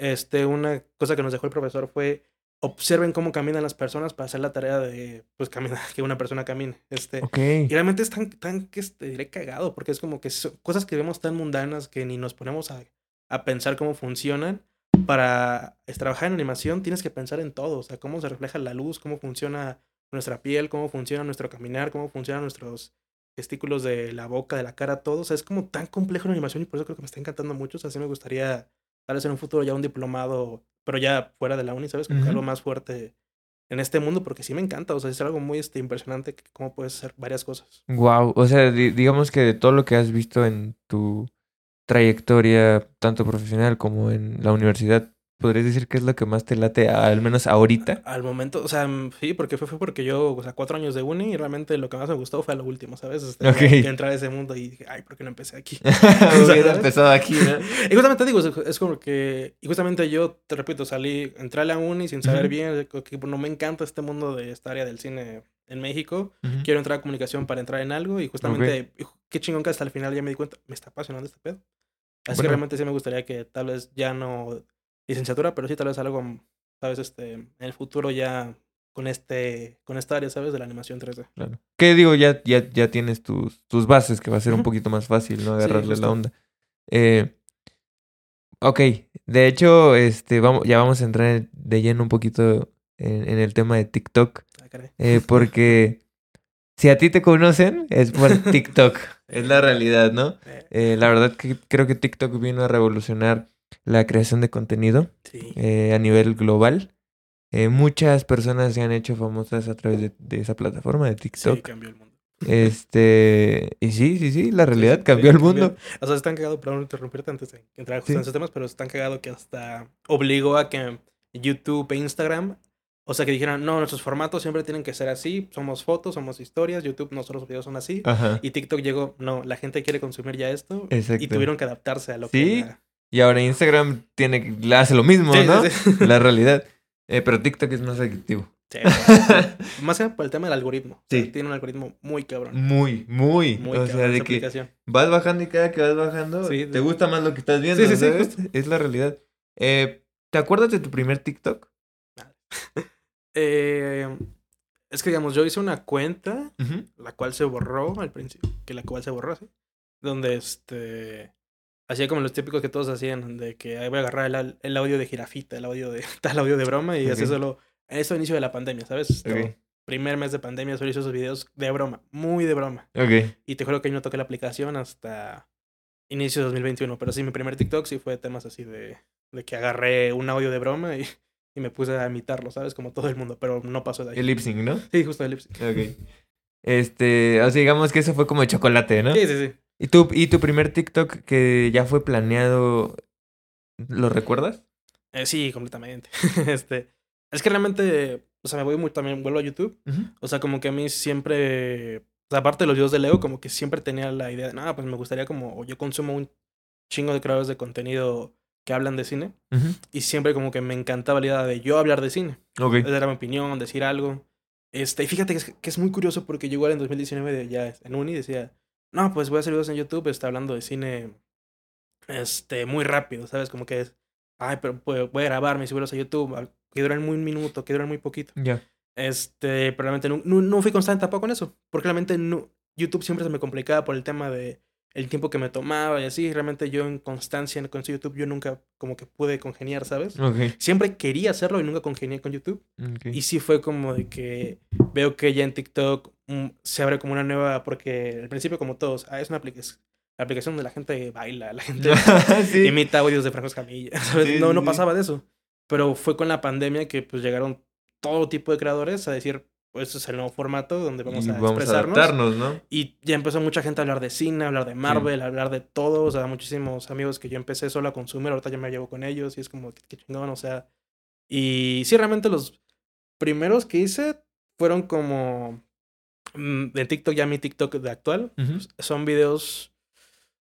este, una cosa que nos dejó el profesor fue observen cómo caminan las personas para hacer la tarea de, pues, caminar, que una persona camine. Este, y realmente es tan, tan que este, diré cagado, porque es como que son cosas que vemos tan mundanas que ni nos ponemos a, a pensar cómo funcionan. Para trabajar en animación tienes que pensar en todo, o sea, cómo se refleja la luz, cómo funciona nuestra piel, cómo funciona nuestro caminar, cómo funcionan nuestros testículos de la boca, de la cara, todo. O sea, es como tan complejo la animación y por eso creo que me está encantando mucho. O sea, sí me gustaría tal vez en un futuro ya un diplomado, pero ya fuera de la uni, ¿sabes? Como que Ujú. algo más fuerte en este mundo, porque sí me encanta. O sea, es algo muy este, impresionante cómo puedes hacer varias cosas. Wow, o sea, di- digamos que de todo lo que has visto en tu trayectoria, tanto profesional como en la universidad, ¿podrías decir qué es lo que más te late, al menos ahorita? Al momento, o sea, sí, porque fue, fue porque yo, o sea, cuatro años de uni y realmente lo que más me gustó fue lo último, ¿sabes? Este, Ok. que entrar a ese mundo y dije, ay, ¿por qué no empecé aquí? Hubiera empezado aquí, ¿no? Y justamente digo, es- como que, y justamente yo, te repito, salí, entré a la uni sin saber Ujú. bien, que que no me encanta este mundo de esta área del cine en México, Ujú. quiero entrar a comunicación para entrar en algo y justamente, hijo, qué chingón que hasta el final ya me di cuenta, me está apasionando este pedo. Así que Bueno. realmente sí me gustaría que tal vez ya no licenciatura, pero sí tal vez algo, sabes, este, en el futuro ya con este, con esta área, ¿sabes? De la animación 3D. Claro. ¿Qué digo? Ya, ya, ya tienes tus, tus bases, que va a ser un poquito más fácil, ¿no? Agarrarle la onda. Eh, ok, de hecho, este, vamos, ya vamos a entrar de lleno un poquito en, en el tema de TikTok. Ah, caray. eh, porque si a ti te conocen, es por TikTok. es la realidad, ¿no? Eh, Eh, la verdad que creo que TikTok vino a revolucionar la creación de contenido sí. eh, a nivel global. Eh, muchas personas se han hecho famosas a través de, de esa plataforma de TikTok. Sí, cambió el mundo. Este, y sí, sí, sí, la realidad sí, cambió el mundo. O sea, están cagado, perdón interrumpirte antes de entrar justo Sí. en esos temas, pero están cagado que hasta obligó a que YouTube e Instagram O sea, que dijeran, no, nuestros formatos siempre tienen que ser así. Somos fotos, somos historias. YouTube, nosotros los videos son así. Ajá. Y TikTok llegó, no, la gente quiere consumir ya esto. Exacto. Y tuvieron que adaptarse a lo Sí, que... era. Y ahora Instagram tiene, hace lo mismo, Sí, ¿no? sí, sí. La realidad. Eh, pero TikTok es más adictivo. Sí, Más que por el tema del algoritmo. O sea, Sí. Tiene un algoritmo muy cabrón. Muy, muy. Muy o sea, de que vas bajando y cada que vas bajando Sí, te sí. gusta más lo que estás viendo. Sí, sí, sí. Es la realidad. Eh, ¿Te acuerdas de tu primer TikTok? Eh, es que, digamos, yo hice una cuenta, la cual se borró al principio, que la cual se borró así, donde este... Hacía como los típicos que todos hacían, de que ahí voy a agarrar el, el audio de jirafita, el audio de tal audio de broma, y así Ok. solo... Eso inicio de la pandemia, ¿sabes? Esto, Ok. Primer mes de pandemia solo hice esos videos de broma, muy de broma. Ok. Y te juro que yo no toqué la aplicación hasta inicio de 2021. Pero sí, mi primer TikTok sí fue temas así de, de que agarré un audio de broma y, y me puse a imitarlo, ¿sabes? Como todo el mundo, pero no pasó de ahí. El lip sync, ¿no? Sí, justo el lip sync. Ok. Este, o sea, digamos que eso fue como de chocolate, ¿no? Sí, sí, sí. ¿Y tu, ¿Y tu primer TikTok que ya fue planeado, lo recuerdas? Eh, sí, completamente. este, es que realmente, o sea, me voy muy también, vuelvo a YouTube. O sea, como que a mí siempre, o sea, aparte de los videos de Leo, como que siempre tenía la idea de, no, pues me gustaría como, o yo consumo un chingo de creadores de contenido que hablan de cine. Y siempre como que me encantaba la idea de yo hablar de cine. Ok. Esa era mi opinión, decir algo. Este, y fíjate que es, que es muy curioso porque yo igual en 2019 de- ya en uni decía, no, pues voy a hacer videos en YouTube, está hablando de cine este, muy rápido, ¿sabes? Como que es, ay, pero pues, voy a grabar mis videos a YouTube, que duran muy un minuto, que duran muy poquito. Ya. Este, pero realmente no, no, no fui constante tampoco en eso, porque realmente no, YouTube siempre se me complicaba por el tema de el tiempo que me tomaba y así, realmente yo en constancia con YouTube yo nunca como que pude congeniar, ¿sabes? Ok. Siempre quería hacerlo y nunca congenié con YouTube. ok. Y sí fue como de que veo que ya en TikTok mm, se abre como una nueva, porque al principio como todos, ah, es una aplicación, la aplicación donde la gente baila, la gente sí. imita audios de Franco Escamilla. Sí, no, no pasaba de eso. Pero fue con la pandemia que pues llegaron todo tipo de creadores a decir, pues es el nuevo formato donde vamos Y a vamos a expresarnos. adaptarnos, ¿no? y ya empezó mucha gente a hablar de cine, a hablar de Marvel, a hablar de todo. O sea, muchísimos amigos que yo empecé solo a consumir, ahorita ya me llevo con ellos y es como que chingón, o sea. Y sí, realmente los primeros que hice fueron como mm, de TikTok, ya mi TikTok de actual. Ujú. Son videos.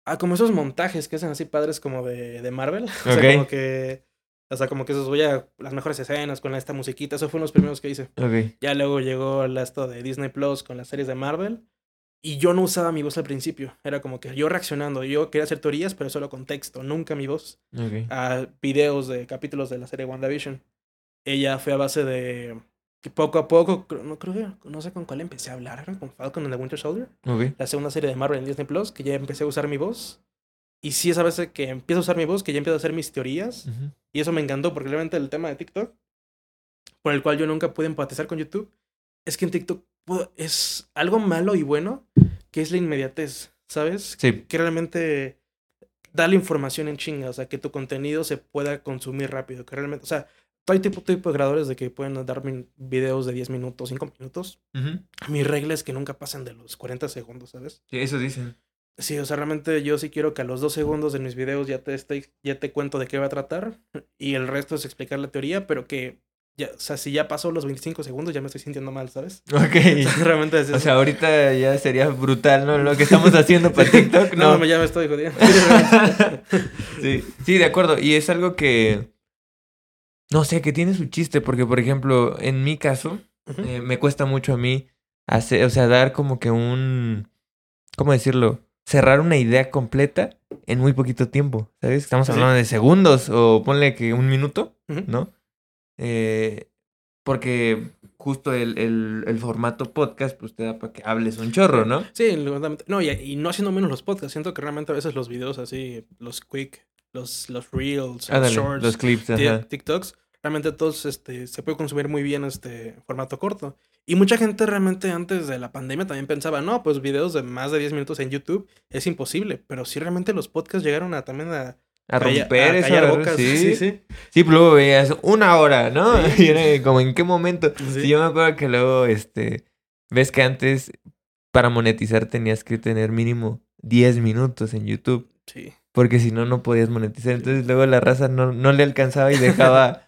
Ah, como esos montajes que hacen así padres como de, de Marvel. O Ok. sea, como que. O sea, como que esos voy a las mejores escenas con esta musiquita. Esos fueron los primeros que hice. Ok. Ya luego llegó la- esto de Disney Plus con las series de Marvel. Y yo no usaba mi voz al principio. Era como que yo reaccionando. Yo quería hacer teorías, pero solo con texto, nunca mi voz. Ok. A videos de capítulos de la serie WandaVision. Ella fue a base de. que poco a poco, no creo que- no sé con cuál empecé a hablar, ¿era con Falcon and the Winter Soldier, Ok. la segunda serie de Marvel en Disney Plus, que ya empecé a usar mi voz. Y sí es a veces que empiezo a usar mi voz, que ya empiezo a hacer mis teorías. Ujú. Y eso me encantó porque realmente el tema de TikTok, por el cual yo nunca pude empatizar con YouTube, es que en TikTok es algo malo y bueno, que es la inmediatez, ¿sabes? Sí. Que realmente da la información en chinga, o sea, que tu contenido se pueda consumir rápido, que realmente, o sea, hay tipo, tipo de creadores de que pueden darme videos de 10 minutos, 5 minutos. Ujú. Mi regla es que nunca pasen de los 40 segundos, ¿sabes? Sí, eso dicen. Sí, o sea, realmente yo sí quiero que a los dos segundos de mis videos ya te, estoy, ya te cuento de qué va a tratar y el resto es explicar la teoría, pero que, ya, o sea, si ya pasó los 25 segundos ya me estoy sintiendo mal, ¿sabes? Ok. O sea, realmente es O eso. sea, ahorita ya sería brutal, ¿no? Lo que estamos haciendo para TikTok, no, ¿no? ya me estoy jodiendo. sí, sí, de acuerdo. Y es algo que. No sé, que tiene su chiste, porque, por ejemplo, en mi caso, eh, me cuesta mucho a mí hacer, o sea, dar como que un. ¿Cómo decirlo? Cerrar una idea completa en muy poquito tiempo, ¿sabes? Estamos Sí. hablando de segundos o ponle que un minuto. ¿no? Eh, porque justo el, el, el formato podcast, pues te da para que hables un chorro, ¿no? Sí, no, y, y no haciendo menos los podcasts, siento que realmente a veces los videos así, los quick, los, los reels, los Ándale, shorts, los clips, ajá. TikToks, realmente todos este, se puede consumir muy bien este formato corto. Y mucha gente realmente antes de la pandemia también pensaba, no, pues videos de más de 10 minutos en YouTube es imposible. Pero sí realmente los podcasts llegaron a también a, A romper a esa callar barrera, bocas. sí. Sí, sí. Sí, pero luego veías una hora, ¿no? Sí. Y era como, ¿en qué momento? Sí. Sí, yo me acuerdo que luego, este, ves que antes para monetizar tenías que tener mínimo 10 minutos en YouTube, Sí. porque si no, no podías monetizar. Entonces luego la raza no, no le alcanzaba y dejaba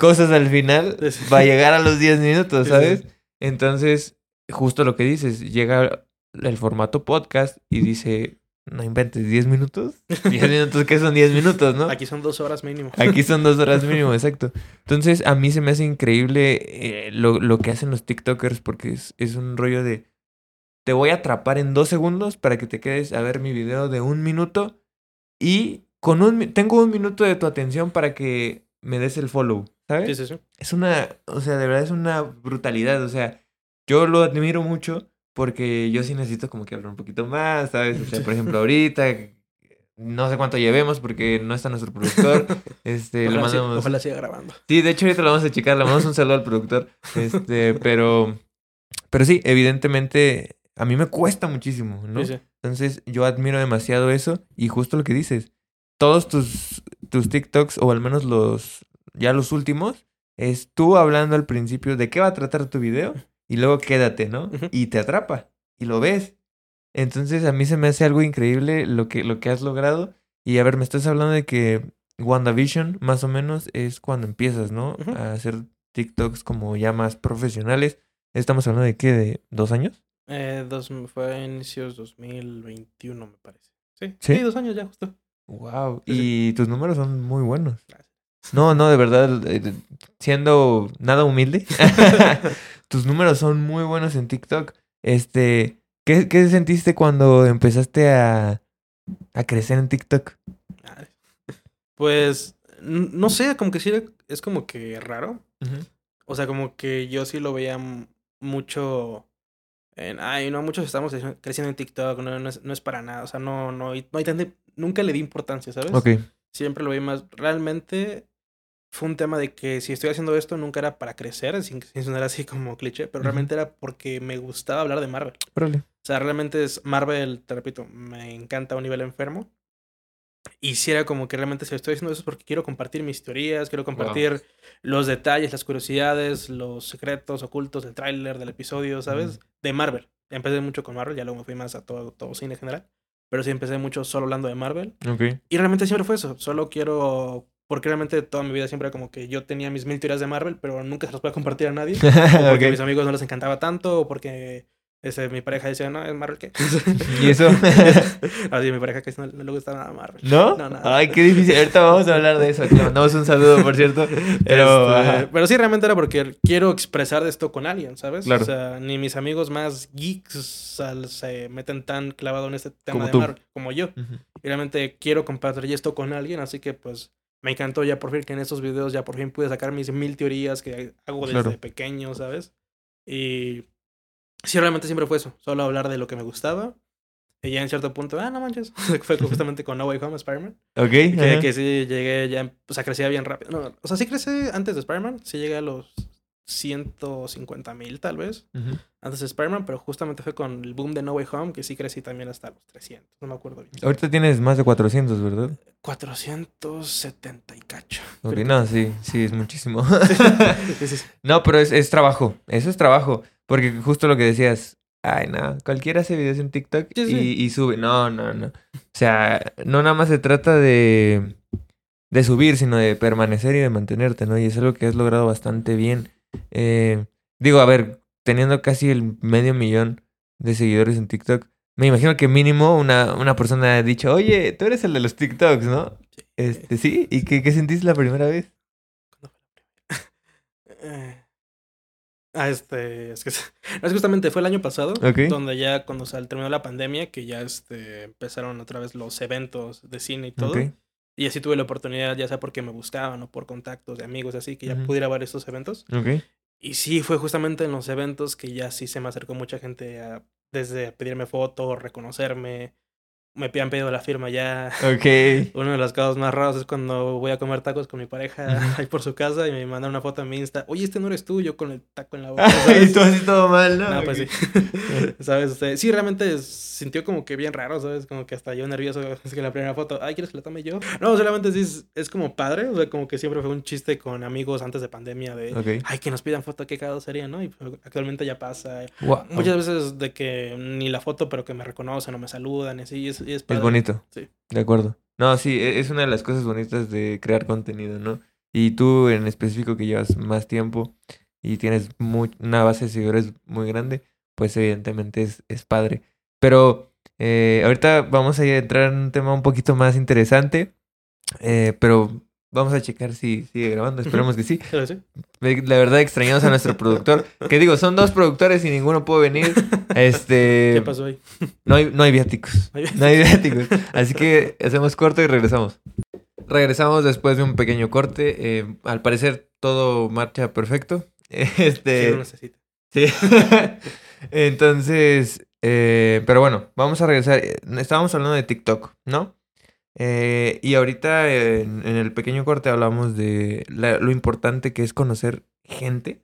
cosas al final va a llegar a los 10 minutos, ¿sabes? Entonces, justo lo que dices, llega el formato podcast y dice, no inventes, 10 minutos. 10 minutos, ¿qué son 10 minutos, no? Aquí son dos horas mínimo. Aquí son dos horas mínimo, exacto. Entonces, a mí se me hace increíble eh, lo, lo que hacen los TikTokers porque es, es un rollo de... Te voy a atrapar en dos segundos para que te quedes a ver mi video de un minuto y con un... Tengo un minuto de tu atención para que me des el follow, ¿sabes? Sí, sí, sí. Es una... O sea, de verdad es una brutalidad. O sea, yo lo admiro mucho porque yo sí necesito como que hablar un poquito más, ¿sabes? O sea, por ejemplo, ahorita... No sé cuánto llevemos porque no está nuestro productor. Este, Ojalá, mandamos... ojalá siga grabando. Sí, de hecho ahorita lo vamos a checar, le mandamos un saludo al productor. Este, pero, pero sí, evidentemente a mí me cuesta muchísimo, ¿no? Sí, sí. Entonces yo admiro demasiado eso y justo lo que dices, todos tus, tus TikToks o al menos los, ya los últimos, es tú hablando al principio de qué va a tratar tu video y luego quédate, ¿no? Y te atrapa y lo ves. Entonces a mí se me hace algo increíble lo que, lo que has logrado. Y a ver, me estás hablando de que WandaVision más o menos es cuando empiezas, ¿no? A hacer TikToks como ya más profesionales. Estamos hablando de qué, de dos años. Eh, dos, fue a inicios 2021, me parece. Sí, ¿Sí? sí, dos años ya, justo. Wow. Sí, sí. Y tus números son muy buenos. Gracias. No, no, de verdad, eh, siendo nada humilde, tus números son muy buenos en TikTok. Este, ¿qué, qué sentiste cuando empezaste a, a crecer en TikTok? Pues, no sé, como que sí es como que raro. O sea, como que yo sí lo veía mucho en, ay, no, muchos estamos creci- creciendo en TikTok, no, no, es, no es para nada, o sea, no, no, no hay tanta, nunca le di importancia, ¿sabes? Ok, Siempre lo vi más, realmente fue un tema de que si estoy haciendo esto nunca era para crecer, sin, sin sonar así como cliché, pero Ujú. realmente era porque me gustaba hablar de Marvel. O sea, realmente es Marvel, te repito, me encanta a un nivel enfermo. Y si era como que realmente si estoy haciendo eso es porque quiero compartir mis teorías, quiero compartir los detalles, las curiosidades, los secretos ocultos del tráiler, del episodio, ¿sabes? Ujú. De Marvel. Empecé mucho con Marvel, ya luego me fui más a todo, todo cine en general. Pero sí empecé mucho solo hablando de Marvel. Ok. Y realmente siempre fue eso. Solo quiero. Porque realmente toda mi vida siempre era como que yo tenía mis mil teorías de Marvel, pero nunca se las podía compartir a nadie. O porque a mis amigos no les encantaba tanto, o porque este, mi pareja decía, no, es Marvel qué. ¿Y eso? Así, mi pareja que no, no le gusta nada Marvel. ¿No? No, nada. Ay, qué difícil. Ahorita vamos a hablar de eso. Le mandamos un saludo, por cierto. Pero, Este, pero sí, realmente era porque quiero expresar esto con alguien, ¿sabes? Claro. O sea, ni mis amigos más geeks se meten tan clavado en este tema Como de tú. Marvel como yo. Ujú. Y realmente quiero compartir esto con alguien, así que pues me encantó ya por fin que en estos videos ya por fin pude sacar mis mil teorías que hago desde Claro. pequeño, ¿sabes? Y sí, realmente siempre fue eso, solo hablar de lo que me gustaba. Y ya en cierto punto, ah, no manches, fue justamente con No Way Home Spider-Man. Ok. Que, ajá. que sí llegué ya, o sea, crecía bien rápido. No, o sea, sí crecí antes de Spider-Man, sí llegué a los 150 mil tal vez, antes de Spider-Man, pero justamente fue con el boom de No Way Home que sí crecí también hasta los 300, no me acuerdo bien. Ahorita tienes más de 400, ¿verdad? 470 y cacho. Ok, no, sí, sí, es muchísimo. Sí, sí, sí. no, pero es, es trabajo. Eso es trabajo. Porque justo lo que decías, ay, no, cualquiera hace videos en TikTok. Y, y sube. No, no, no. O sea, no nada más se trata de, de subir, sino de permanecer y de mantenerte, ¿no? Y es algo que has logrado bastante bien. Eh, digo, a ver, teniendo casi el medio millón de seguidores en TikTok, me imagino que mínimo una, una persona ha dicho, oye, tú eres el de los TikToks, ¿no? Sí. Este, sí. ¿Y qué, qué sentiste la primera vez? ¿Cuándo fue la primera? Eh, Ah, este, es que es justamente fue el año pasado, donde ya cuando sal- terminó la pandemia, que ya este, empezaron otra vez los eventos de cine y todo. Y así tuve la oportunidad, ya sea porque me buscaban o por contactos de amigos, así que ya Ujú. pudiera ver estos eventos. Y sí, fue justamente en los eventos que ya sí se me acercó mucha gente a, desde a pedirme fotos, reconocerme. Me han pedido la firma ya. Ok. Uno de los casos más raros es cuando voy a comer tacos con mi pareja ahí por su casa y me mandan una foto en mi Insta. Oye, este no eres tú, yo con el taco en la boca. y ¿sabes? tú así todo mal, ¿no? No, pues sí. ¿Sabes? Este, sí, realmente sintió como que bien raro, ¿sabes? Como que hasta yo nervioso. Es que la primera foto, ay, ¿quieres que la tome yo? No, solamente sí es, es como padre. O sea, como que siempre fue un chiste con amigos antes de pandemia de, Ok. ay, que nos pidan foto, qué cagado sería, ¿no? Y pues, actualmente ya pasa. Wow. Muchas veces de que ni la foto, pero que me reconocen o me saludan y así. y es, y es, Es padre. bonito. Sí. De acuerdo. No, sí, e- es una de las cosas bonitas de crear contenido, ¿no? Y tú en específico que llevas más tiempo y tienes muy, una base de seguidores muy grande, pues evidentemente es, es padre. Pero eh, ahorita vamos a entrar en un tema un poquito más interesante, eh, pero vamos a checar si sigue grabando, esperemos que sí. Sí. La verdad extrañamos a nuestro productor, que digo, son dos productores y ninguno puede venir. Este, ¿Qué pasó ahí? no hay, no hay viáticos. No hay viáticos. Así que hacemos corto y regresamos. Regresamos después de un pequeño corte. eh, al parecer todo marcha perfecto. Sí, Este, lo necesita. sí. Entonces, eh, pero bueno, vamos a regresar. Estábamos hablando de TikTok, ¿no? Eh, y ahorita en, en el pequeño corte hablamos de la- lo importante que es conocer gente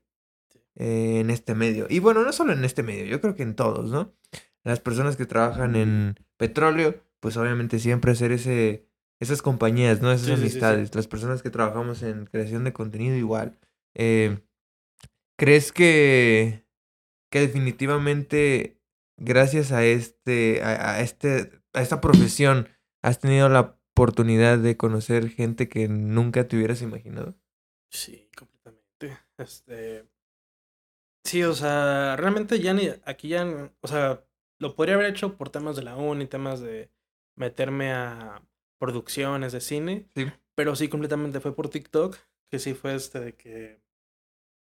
eh, en este medio. Y bueno, no solo en este medio, yo creo que en todos, ¿no? Las personas que trabajan en petróleo, pues obviamente siempre hacer ese, esas compañías, ¿no? Esas Sí, sí, sí, sí. amistades. Las personas que trabajamos en creación de contenido igual. Eh, ¿Crees que, que definitivamente gracias a este, a, a este, a esta profesión has tenido la oportunidad de conocer gente que nunca te hubieras imaginado? Sí, completamente. Este. Sí, o sea, realmente ya ni. Aquí ya. O sea, lo podría haber hecho por temas de la uni, temas de meterme a producciones de cine. Sí. Pero sí, completamente fue por TikTok. Que sí fue este de que.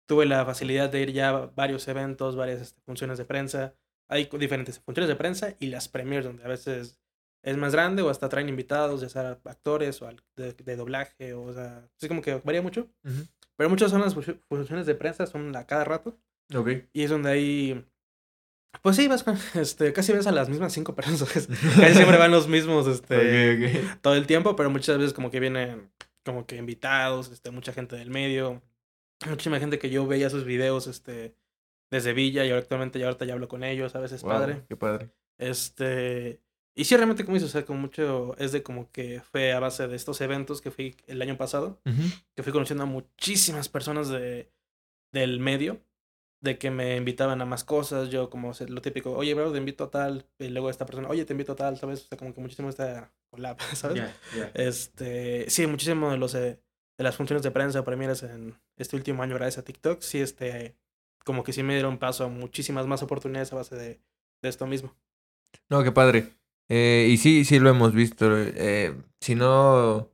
Tuve la facilidad de ir ya a varios eventos, varias este, funciones de prensa. Hay diferentes funciones de prensa y las premiers, donde a veces es más grande o hasta traen invitados, ya sea actores o de, de doblaje, o, o sea, sí como que varía mucho. Pero muchas son las fu- funciones de prensa, son a cada rato. Ok. Y es donde hay. Pues sí, vas con, este, casi ves a las mismas cinco personas. casi siempre van los mismos este, todo el tiempo, pero muchas veces como que vienen como que invitados, este, mucha gente del medio. Muchísima gente que yo veía sus videos este, desde Villa y actualmente ya ahorita ya hablo con ellos, a veces Wow, padre. Qué padre. Este. Y sí, realmente, como dices, o sea, como mucho es de como que fue a base de estos eventos que fui el año pasado que fui conociendo a muchísimas personas de, del medio, de que me invitaban a más cosas, yo como se- lo típico, oye, bro, te invito a tal, y luego esta persona, oye, te invito a tal, ¿sabes? O sea, como que muchísimo esta collab, ¿sabes? Ya, ya. Este, sí, muchísimo de los eh, de las funciones de prensa premieres en este último año gracias a TikTok, sí, este, como que sí me dieron paso a muchísimas más oportunidades a base de, de esto mismo. No, qué padre. Eh, y sí, sí lo hemos visto. eh, si no,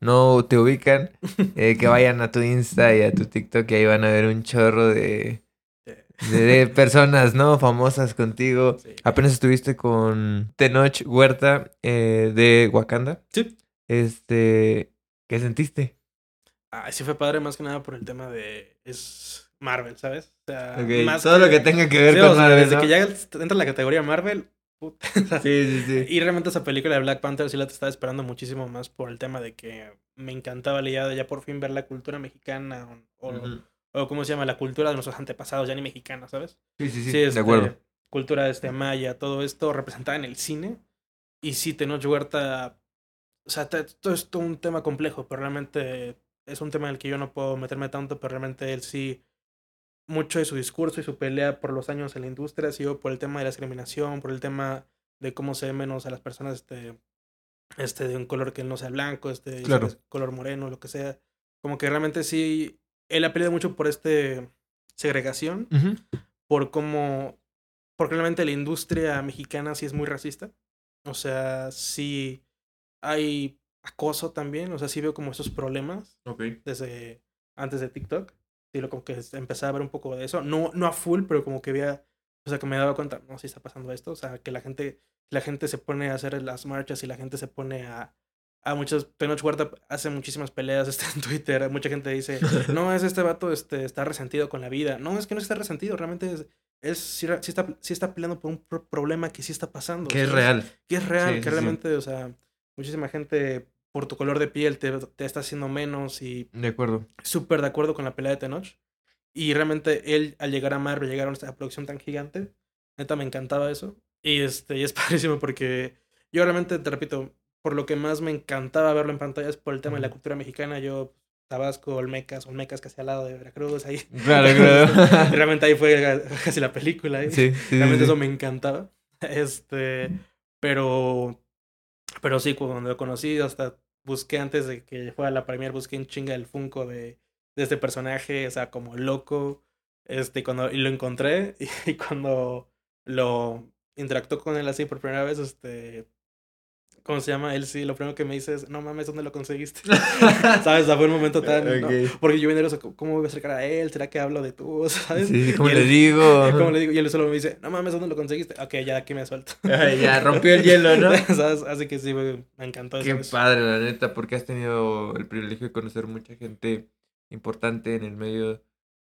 no te ubican, eh, que vayan a tu Insta y a tu TikTok y ahí van a ver un chorro de, de, de personas, ¿no? Famosas contigo. sí. Apenas estuviste con Tenoch Huerta eh, de Wakanda. Sí. Este, ¿qué sentiste? Ay, sí fue padre más que nada por el tema de, es Marvel, ¿sabes? O sea, más todo lo que tenga que ver Sí, con o sea, Marvel, desde ¿no? que ya entra en la categoría Marvel, puta. Sí, sí, sí. Y realmente esa película de Black Panther sí la estaba esperando muchísimo más por el tema de que me encantaba la idea de ya por fin ver la cultura mexicana o, o, ¿cómo se llama? La cultura de nuestros antepasados, ya ni mexicana, ¿sabes? Sí, sí, sí, Sí, este, de acuerdo. Cultura este, maya, todo esto representada en el cine. Y sí, Tenoch Huerta, o sea, te- todo es todo un tema complejo, pero realmente es un tema en el que yo no puedo meterme tanto, pero realmente él sí, mucho de su discurso y su pelea por los años en la industria ha sido por el tema de la discriminación, por el tema de cómo se ve menos a las personas este, este, de un color que no sea blanco, este, Claro. color moreno, lo que sea. Como que realmente sí, él ha peleado mucho por este segregación por cómo, porque realmente la industria mexicana sí es muy racista. O sea, sí hay acoso también, o sea, sí veo como esos problemas desde antes de TikTok. Sí, lo como que empezaba a ver un poco de eso, no, no a full, pero como que veía, o sea, que me daba cuenta, no, sí está pasando esto, o sea, que la gente, la gente se pone a hacer las marchas y la gente se pone a, a muchos, Tenoch Huerta hace muchísimas peleas este, en Twitter, mucha gente dice, no, es este vato, este, está resentido con la vida, no, es que no está resentido, realmente es, es sí, sí está, sí está peleando por un pro- problema que sí está pasando. Que es real. Que es real, Sí, que realmente, o sea, muchísima gente por tu color de piel te, te está haciendo menos y De acuerdo. súper de acuerdo con la pelea de Tenoch. Y realmente él, al llegar a Marvel, llegar a esta producción tan gigante, neta me encantaba eso. Y, este, y es padrísimo porque yo realmente, te repito, por lo que más me encantaba verlo en pantalla es por el tema de la cultura mexicana. Yo, Tabasco, Olmecas, Olmecas casi al lado de Veracruz, ahí. Claro, claro. realmente ahí fue casi la película. Sí, sí, sí, Realmente sí. eso me encantaba. Este, pero, pero sí, cuando lo conocí, hasta busqué antes de que fuera la premier, busqué en chinga el Funko de, de este personaje, o sea, como loco. Este, cuando, y lo encontré, y, cuando lo interactuó con él así por primera vez, este, ¿cómo se llama? Él sí, lo primero que me dice es, no mames, ¿dónde lo conseguiste? ¿Sabes? O sea, fue un momento tan... ¿no? Porque yo venía, ¿cómo me voy a acercar a él? ¿Será que hablo de tú? ¿Sabes? Sí, ¿cómo le él- digo? ¿Cómo le digo? Y él solo me dice, no mames, ¿dónde lo conseguiste? Ok, ya aquí me suelto. Ay, ya rompió el hielo, ¿no? ¿Sabes? Así que sí, me encantó Qué eso. padre, la neta, porque has tenido el privilegio de conocer mucha gente importante en el medio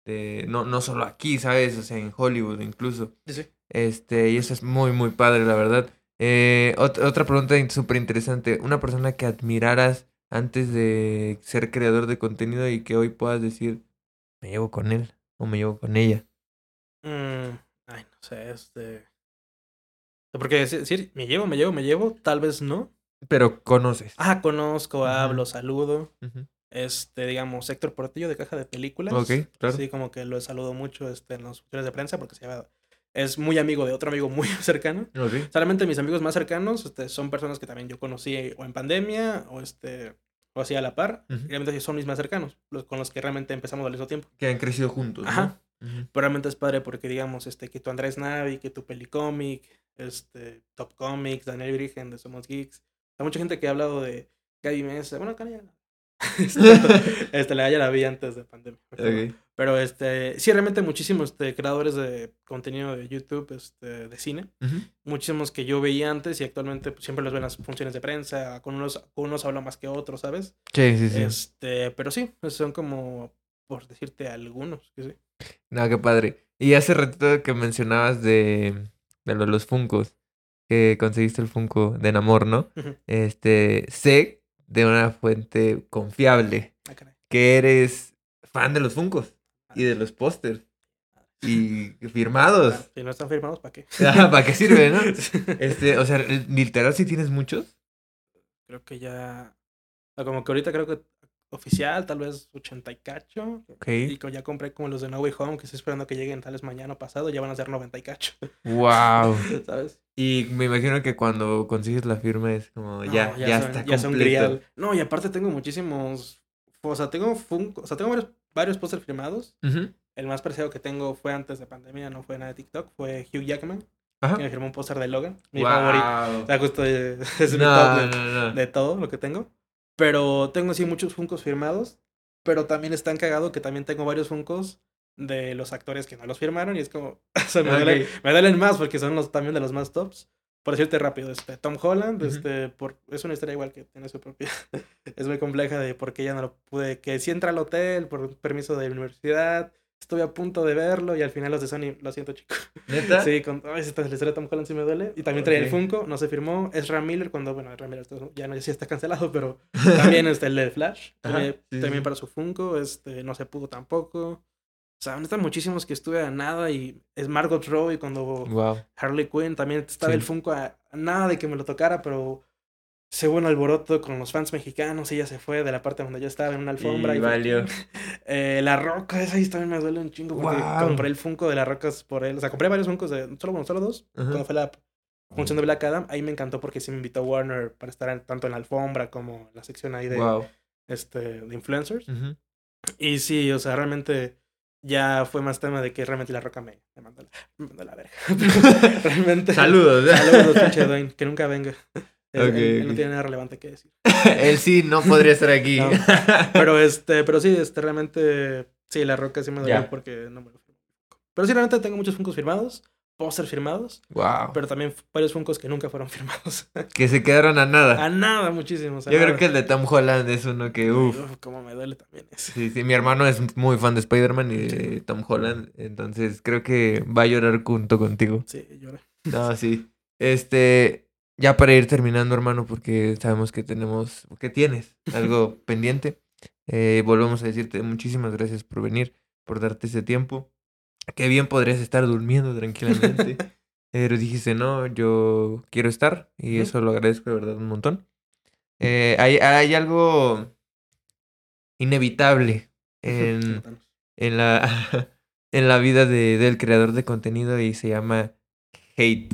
de, no, no solo aquí, ¿sabes? O sea, en Hollywood incluso. Sí, sí. Este, y eso es muy, muy padre, la verdad. Eh, ot- otra pregunta súper interesante. Una persona que admiraras antes de ser creador de contenido y que hoy puedas decir, me llevo con él o me llevo con ella. Mm, ay, no sé, este... Porque decir, me llevo, me llevo, me llevo, tal vez no. Pero conoces. Ah, conozco, hablo, saludo. Este, digamos, Héctor Portillo de Caja de Películas. Ok, claro. Sí, como que lo saludo mucho este, en los funciones de prensa porque se llama... Es muy amigo de otro amigo muy cercano. Solamente mis amigos más cercanos este, son personas que también yo conocí o en pandemia o este o así a la par. Realmente son mis más cercanos, los con los que realmente empezamos al mismo tiempo. Que han crecido juntos, ¿no? Ajá. Pero realmente es padre porque, digamos, este, que tu Andrés Navi, que tu Pelicomic, este, Top Comics, Daniel Virgen de Somos Geeks. Hay mucha gente que ha hablado de Gaby Mesa. Bueno, acá ya no. este, este, la ya la vi antes de pandemia. Pero este, sí, realmente muchísimos este, creadores de contenido de YouTube, este, de cine, muchísimos que yo veía antes y actualmente pues, siempre los veo en las funciones de prensa, con unos, con unos hablo más que otros, ¿sabes? Sí, sí, sí. Este, pero sí, son como, por decirte algunos, que sí. No, qué padre. Y hace ratito que mencionabas de, de lo de los Funcos, que conseguiste el Funko de Namor, ¿no? Este, sé de una fuente confiable Ah, que eres fan de los Funcos y de los pósters y firmados. Si no están firmados, ¿para qué? Ah, ¿Para qué sirve, no? Este, o sea, literal, si tienes muchos. creo que ya, o sea, como que ahorita creo que oficial, tal vez 80 y cacho. Ok. Y ya compré como los de No Way Home, que estoy esperando que lleguen tal vez mañana o pasado, ya van a ser 90 y cacho, Wow. ¿sabes? Y me imagino que cuando consigues la firma es como No, ya, ya, son- está ya completo. No, y aparte tengo muchísimos. O sea, tengo Funko, o sea, tengo varios, varios pósters firmados. El más preciado que tengo fue antes de pandemia, no fue nada de TikTok, fue Hugh Jackman, Ajá. que me firmó un póster de Logan, mi Wow. favorito. O sea, justo es mi top de, no, no. de todo lo que tengo. Pero tengo sí muchos Funkos firmados, pero también es tan cagado que también tengo varios Funkos de los actores que no los firmaron y es como, o sea, me, duelen, me duelen más porque son los también de los más tops. Por decirte rápido, este, Tom Holland, Ujú. este, por, es una historia igual que tiene su propia, es muy compleja de por qué ya no lo pude, que sí entra al hotel por permiso de la universidad, estuve a punto de verlo y al final los de Sony, lo siento chico. ¿Neta? Sí, con ay, esta la historia de Tom Holland sí me duele. Y también traía el Ok. Funko, no se firmó. Es Ram Miller cuando, bueno, Ram Miller ya no ya sí está cancelado, pero también este, el de Flash. Ajá, También, sí, también sí. para su Funko, este, no se pudo tampoco. O sea, están muchísimos que estuve a nada y es Margot Robbie cuando Wow. Harley Quinn también estaba Sí. el Funko a, a nada de que me lo tocara, pero según un alboroto con los fans mexicanos, ella se fue de la parte donde yo estaba en una alfombra. Y valió. eh, la Roca, esa ahí también me duele un chingo porque compré el Funko de la Rocas por él. O sea, compré varios Funkos de solo, bueno, solo dos. Ajá. Cuando fue la función de Black Adam, ahí me encantó porque sí me invitó Warner para estar en- tanto en la alfombra como en la sección ahí de, Wow. este, de influencers. Ujú. Y sí, o sea, realmente ya fue más tema de que realmente la Roca me, me mandó, la, me mandó la verga. realmente. Saludos. Saludos, pinche Dwayne, que nunca venga. Él- no tiene nada relevante que decir. Él sí no podría estar aquí. No. Pero este, pero sí, este, realmente, sí, la roca sí me dolió porque no me lo firmó. Pero sí, realmente tengo muchos Funkos firmados, póster firmados, wow. pero también varios Funkos que nunca fueron firmados. Que se quedaron a nada. a nada, muchísimos. Yo creo que el de Tom Holland es uno que, uff. Uf, cómo me duele también ese. Sí, sí, mi hermano es muy fan de Spider-Man y de. Tom Holland, entonces creo que va a llorar junto contigo. Sí, lloré. No, sí. Este, ya para ir terminando, hermano, porque sabemos que tenemos, que tienes algo pendiente. Eh, volvemos a decirte muchísimas gracias por venir, por darte ese tiempo. Qué bien podrías estar durmiendo tranquilamente. Pero dijiste, no, yo quiero estar y eso lo agradezco de verdad un montón. Eh, hay, hay algo inevitable en, en la, en la vida de, del creador de contenido y se llama hate,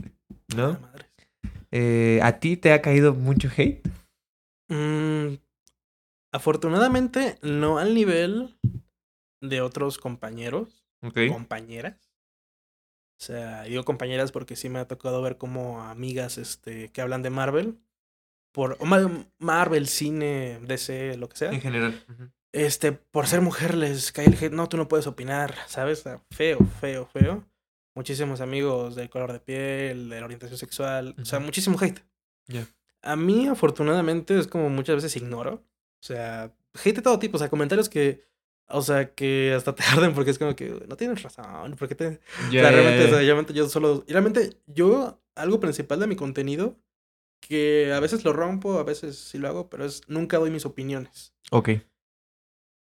Ah, ¿no? madre. Eh, ¿A ti te ha caído mucho hate? Mm, Afortunadamente, no al nivel de otros compañeros, Compañeras. O sea, digo compañeras porque sí me ha tocado ver como amigas este, que hablan de Marvel. Por o Ma- Marvel, cine, DC, lo que sea. En general. Este, por ser mujer les cae el hate. No, tú no puedes opinar, ¿sabes? Feo, feo, feo. Muchísimos amigos del color de piel, de la orientación sexual. O sea, muchísimo hate. Ya. A mí, afortunadamente, es como muchas veces ignoro. O sea, hate de todo tipo. O sea, comentarios que. O sea, que hasta te arden porque es como que no tienes razón. ¿Por qué te.? O sea, realmente, o sea, realmente yo solo. Y realmente, yo, algo principal de mi contenido, que a veces lo rompo, a veces sí lo hago, pero es nunca doy mis opiniones. Ok.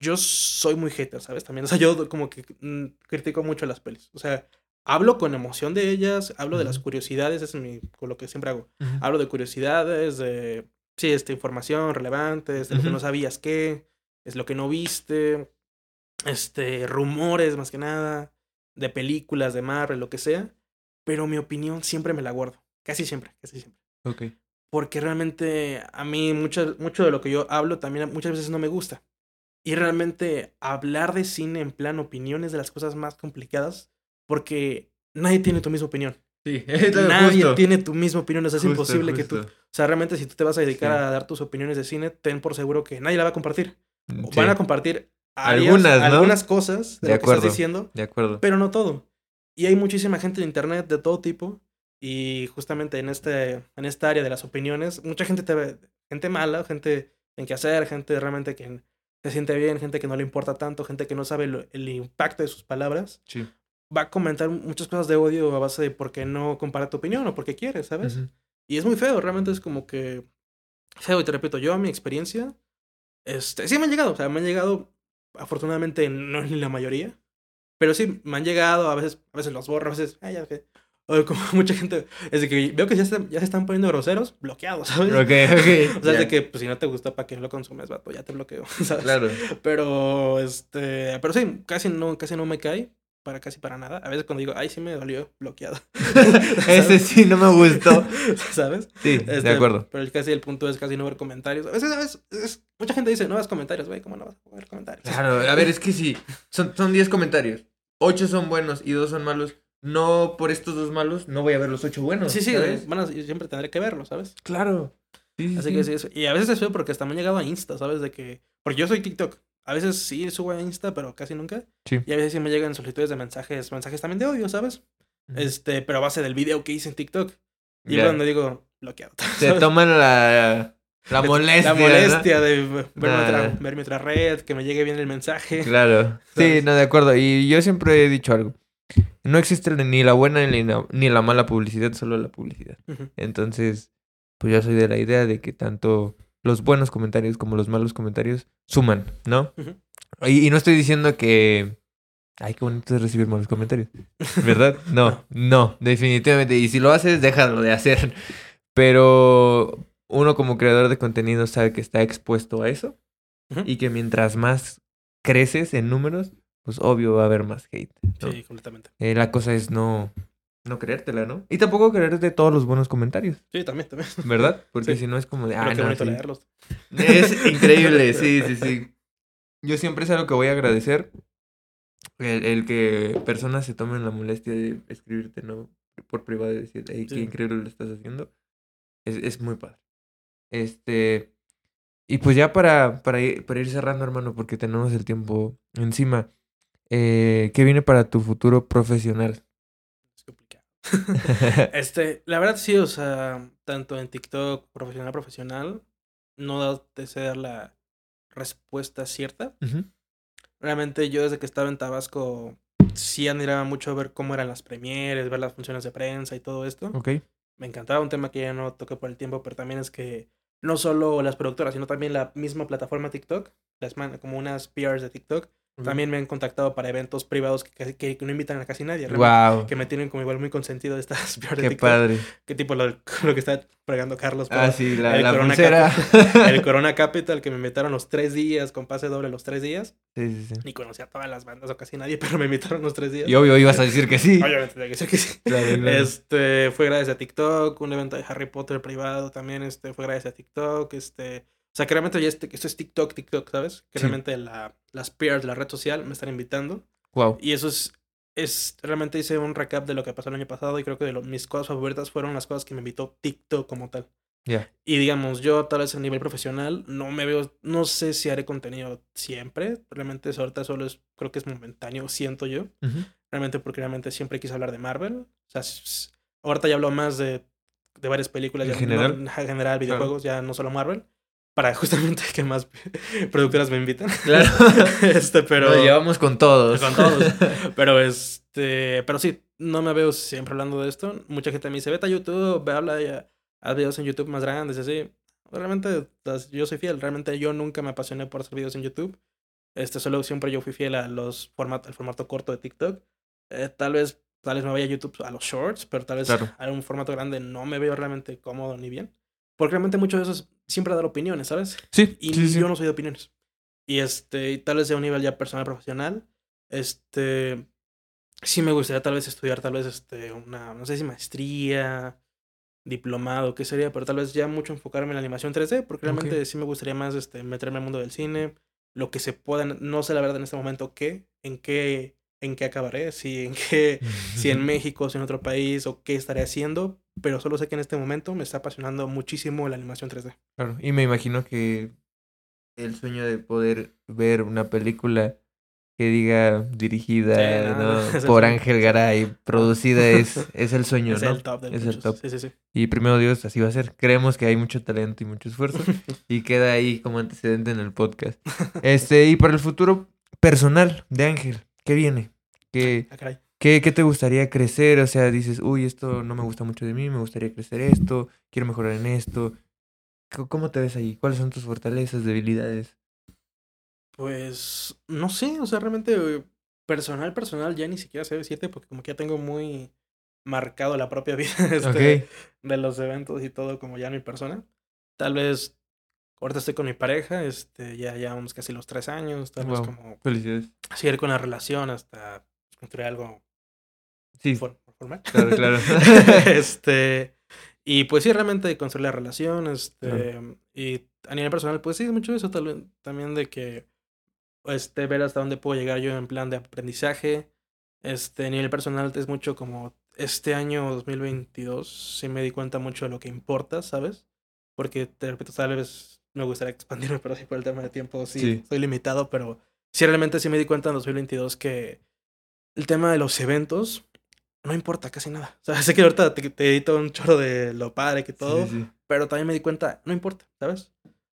Yo soy muy hater, ¿sabes? También, o sea, yo como que mm, critico mucho las pelis. O sea, hablo con emoción de ellas, hablo de las curiosidades, eso es mi, con lo que siempre hago. Hablo de curiosidades, de, sí, esta información relevante, de lo que no sabías qué, es lo que no viste, este, rumores más que nada, de películas, de Marvel, lo que sea. Pero mi opinión siempre me la guardo. Casi siempre, casi siempre. Ok. Porque realmente a mí mucho, mucho de lo que yo hablo también muchas veces no me gusta. Y realmente hablar de cine en plan opinión es de las cosas más complicadas porque nadie tiene tu misma opinión. Sí, Nadie justo. tiene tu misma opinión. O sea, es Justo, imposible que tú... O sea, realmente si tú te vas a dedicar Sí. a dar tus opiniones de cine, ten por seguro que nadie la va a compartir. Sí, Van a compartir Algunas, ¿no? algunas cosas de, De lo que estás acuerdo. diciendo, De acuerdo. pero no todo. Y hay muchísima gente en internet de todo tipo. Y justamente en, este, en esta área de las opiniones, mucha gente te ve, gente mala, gente en que hacer, gente realmente que se siente bien, gente que no le importa tanto, gente que no sabe lo- el impacto de sus palabras, Sí. va a comentar muchas cosas de odio a base de por qué no compara tu opinión o porque quiere, ¿sabes? Ujú. Y es muy feo, realmente es como que feo. Y te repito, yo a mi experiencia, este, sí me han llegado, o sea, me han llegado, afortunadamente no es ni la mayoría, pero sí me han llegado, a veces, a veces los borro, a veces, ay, ya que. O como mucha gente, es de que veo que ya, están- ya se están poniendo groseros, bloqueados, ¿sabes? Ok, ok. O sea, ya. de que, pues si no te gusta, ¿para qué lo consumes, vato? Ya te bloqueo, ¿sabes? Claro. Pero, este, pero sí, casi no, casi no me cae, para casi para nada. A veces cuando digo, ay, sí me dolió, bloqueado. Ese sí no me gustó. ¿Sabes? Sí, Este, de acuerdo. Pero el- casi el punto es casi no ver comentarios. A veces, a veces, es- mucha gente dice, no ves comentarios, güey, ¿cómo no vas a ver comentarios? Claro, a ver, es que sí. Son, son 10 comentarios. 8 son buenos y 2 son malos. No por estos dos malos, no voy a ver los 8 buenos. Sí, sí, yo siempre tendré que verlo, ¿sabes? Claro. Sí, Así sí. que sí, eso. Y a veces es feo porque hasta me han llegado a Insta, ¿sabes? De que. Porque yo soy TikTok. A veces sí subo a Insta, pero casi nunca. Sí. Y a veces sí me llegan solicitudes de mensajes, mensajes también de odio, ¿sabes? Este, pero a base del video que hice en TikTok. Y Ya. cuando digo, bloqueado. Se toman la, la molestia. La ¿no? molestia de verme, Nah. otra, verme otra red, que me llegue bien el mensaje. Claro. Sí, no, de acuerdo. Y yo siempre he dicho algo. No existe ni la buena ni la, ni la mala publicidad, solo la publicidad. Entonces, pues yo soy de la idea de que tanto los buenos comentarios como los malos comentarios suman, ¿no? Y, y no estoy diciendo que... Ay, qué bonito es recibir malos comentarios. ¿Verdad? No, no, definitivamente. Y si lo haces, déjalo de hacer. Pero uno como creador de contenido sabe que está expuesto a eso. Y que mientras más creces en números, pues obvio va a haber más hate. ¿no? Sí, completamente. Eh, la cosa es no, no creértela, ¿no? Y tampoco creerte todos los buenos comentarios, Sí, también, también. ¿verdad? Porque Sí. si no es como de... Pero Ah, qué no, bonito sí". leerlos. Es increíble, sí, sí, sí. Yo siempre es algo que voy a agradecer. El, el que personas se tomen la molestia de escribirte, ¿no? Por privado y decir, hey, qué Sí. increíble lo estás haciendo. Es, es muy padre. Este. Y pues ya para, para, ir, para ir cerrando, hermano, porque tenemos el tiempo encima. Eh, ¿Qué viene para tu futuro profesional? Este, la verdad sí, o sea, tanto en TikTok, profesional, profesional, no da de ser la respuesta cierta. Realmente yo desde que estaba en Tabasco sí admiraba mucho ver cómo eran las premieres, ver las funciones de prensa y todo esto. Ok. Me encantaba un tema que ya no toqué por el tiempo, pero también es que no solo las productoras, sino también la misma plataforma TikTok, las man- como unas PRs de TikTok, también me han contactado para eventos privados que, que, que no invitan a casi nadie. Wow. Que me tienen como igual muy consentido de estas Qué TikTok. padre. Que tipo lo, lo que está fregando Carlos. Ah, sí, la, el la Corona pulsera. El Corona Capital que me invitaron los tres días, con pase doble los tres días. Sí, sí, sí. Ni conocía a todas las bandas o casi nadie, pero me invitaron los tres días. Y obvio ibas a decir que sí. Obviamente tenía que ser que sí. Claro, claro. Este, fue gracias a TikTok, un evento de Harry Potter privado también, este, fue gracias a TikTok, este, O sea, que realmente ya este, esto es TikTok, TikTok, ¿sabes? Que Sí. realmente la, las peers, la red social, me están invitando. Wow. Y eso es, es, realmente hice un recap de lo que pasó el año pasado y creo que de lo- mis cosas favoritas fueron las cosas que me invitó TikTok como tal. Ya. Y digamos, yo tal vez a nivel profesional no me veo, no sé si haré contenido siempre. Realmente eso ahorita solo es, creo que es momentáneo, siento yo. Ujú. Realmente porque realmente siempre quise hablar de Marvel. O sea, ahorita ya hablo más de, de varias películas. ¿En ya general? No, en general, videojuegos, ya no solo Marvel. Para justamente que más productoras me inviten. Claro. este, pero... Nos llevamos con todos. Con todos. Pero este, pero sí, no me veo siempre hablando de esto. Mucha gente me dice, vete a YouTube, ve, habla ya, haz videos en YouTube más grandes, y así. Realmente, yo soy fiel. Realmente yo nunca me apasioné por hacer videos en YouTube. Este, solo siempre yo fui fiel a los formatos, al formato corto de TikTok. Eh, tal vez, tal vez me vaya a YouTube a los shorts, pero tal vez Claro. a un formato grande no me veo realmente cómodo ni bien. Porque realmente mucho de eso es siempre dar opiniones, ¿sabes? Sí, Y sí, sí. yo no soy de opiniones. Y este, y tal vez de un nivel ya personal profesional, este, sí me gustaría tal vez estudiar tal vez este, una, no sé si maestría, diplomado, qué sería, pero tal vez ya mucho enfocarme en la animación 3D, porque realmente sí me gustaría más este, meterme al mundo del cine, lo que se pueda, no sé la verdad en este momento qué, en qué, en qué acabaré, si en qué, si en México, si en otro país, o qué estaré haciendo, pero solo sé que en este momento me está apasionando muchísimo la animación 3D. Claro. Y me imagino que el sueño de poder ver una película que diga dirigida por. Ángel Garay, producida es, es el sueño, es ¿no? el top del Es el top. Sí, sí, sí. Y primero Dios, así va a ser. Creemos que hay mucho talento y mucho esfuerzo. y queda ahí como antecedente en el podcast. Este, y para el futuro personal de Ángel, ¿qué viene? ¿Qué, Ah, caray. Qué, qué te gustaría crecer? O sea, dices, uy, esto no me gusta mucho de mí, me gustaría crecer esto, quiero mejorar en esto. ¿Cómo te ves ahí? ¿Cuáles son tus fortalezas, debilidades? Pues no sé, o sea, realmente eh, personal, personal, ya ni siquiera sé decirte porque como que ya tengo muy marcado la propia vida este, de los eventos y todo como ya mi persona. Tal vez ahorita estoy con mi pareja, este, ya llevamos casi los tres años, tal vez Wow. como Felicidades. seguir con la relación hasta construir algo Sí, for- formal. claro, claro. este, y pues sí, realmente construir la relación, este, y a nivel personal, pues sí, es mucho eso tal vez, también de que, este, ver hasta dónde puedo llegar yo en plan de aprendizaje, este, a nivel personal es mucho como, este año 2022, sí me di cuenta mucho de lo que importa, ¿sabes? Porque, te repito, tal vez me gustaría expandirme, pero sí por el tema de tiempo, sí, Sí. estoy limitado, pero sí realmente sí me di cuenta en 2022 que el tema de los eventos no importa casi nada. O sea, sé que ahorita te, te edito un chorro de lo padre que todo, Sí, sí, pero también me di cuenta, no importa, ¿sabes?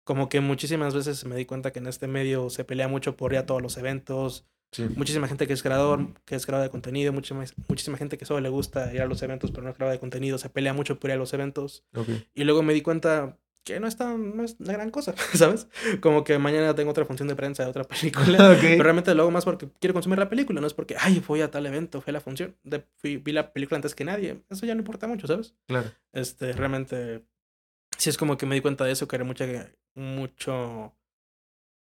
Como que muchísimas veces me di cuenta que en este medio se pelea mucho por ir a todos los eventos, Sí. muchísima gente que es creador, que es creador de contenido, muchísima, muchísima gente que solo le gusta ir a los eventos, pero no es creador de contenido, se pelea mucho por ir a los eventos. Ok. Y luego me di cuenta que no es tan, no es una gran cosa, ¿sabes? Como que mañana tengo otra función de prensa de otra película. Pero realmente lo hago más porque quiero consumir la película, no es porque, ay, voy a tal evento, fui a la función, de, fui- vi la película antes que nadie. Eso ya no importa mucho, ¿sabes? Claro. Este, realmente, sí es como que me di cuenta de eso, que era mucha, mucho,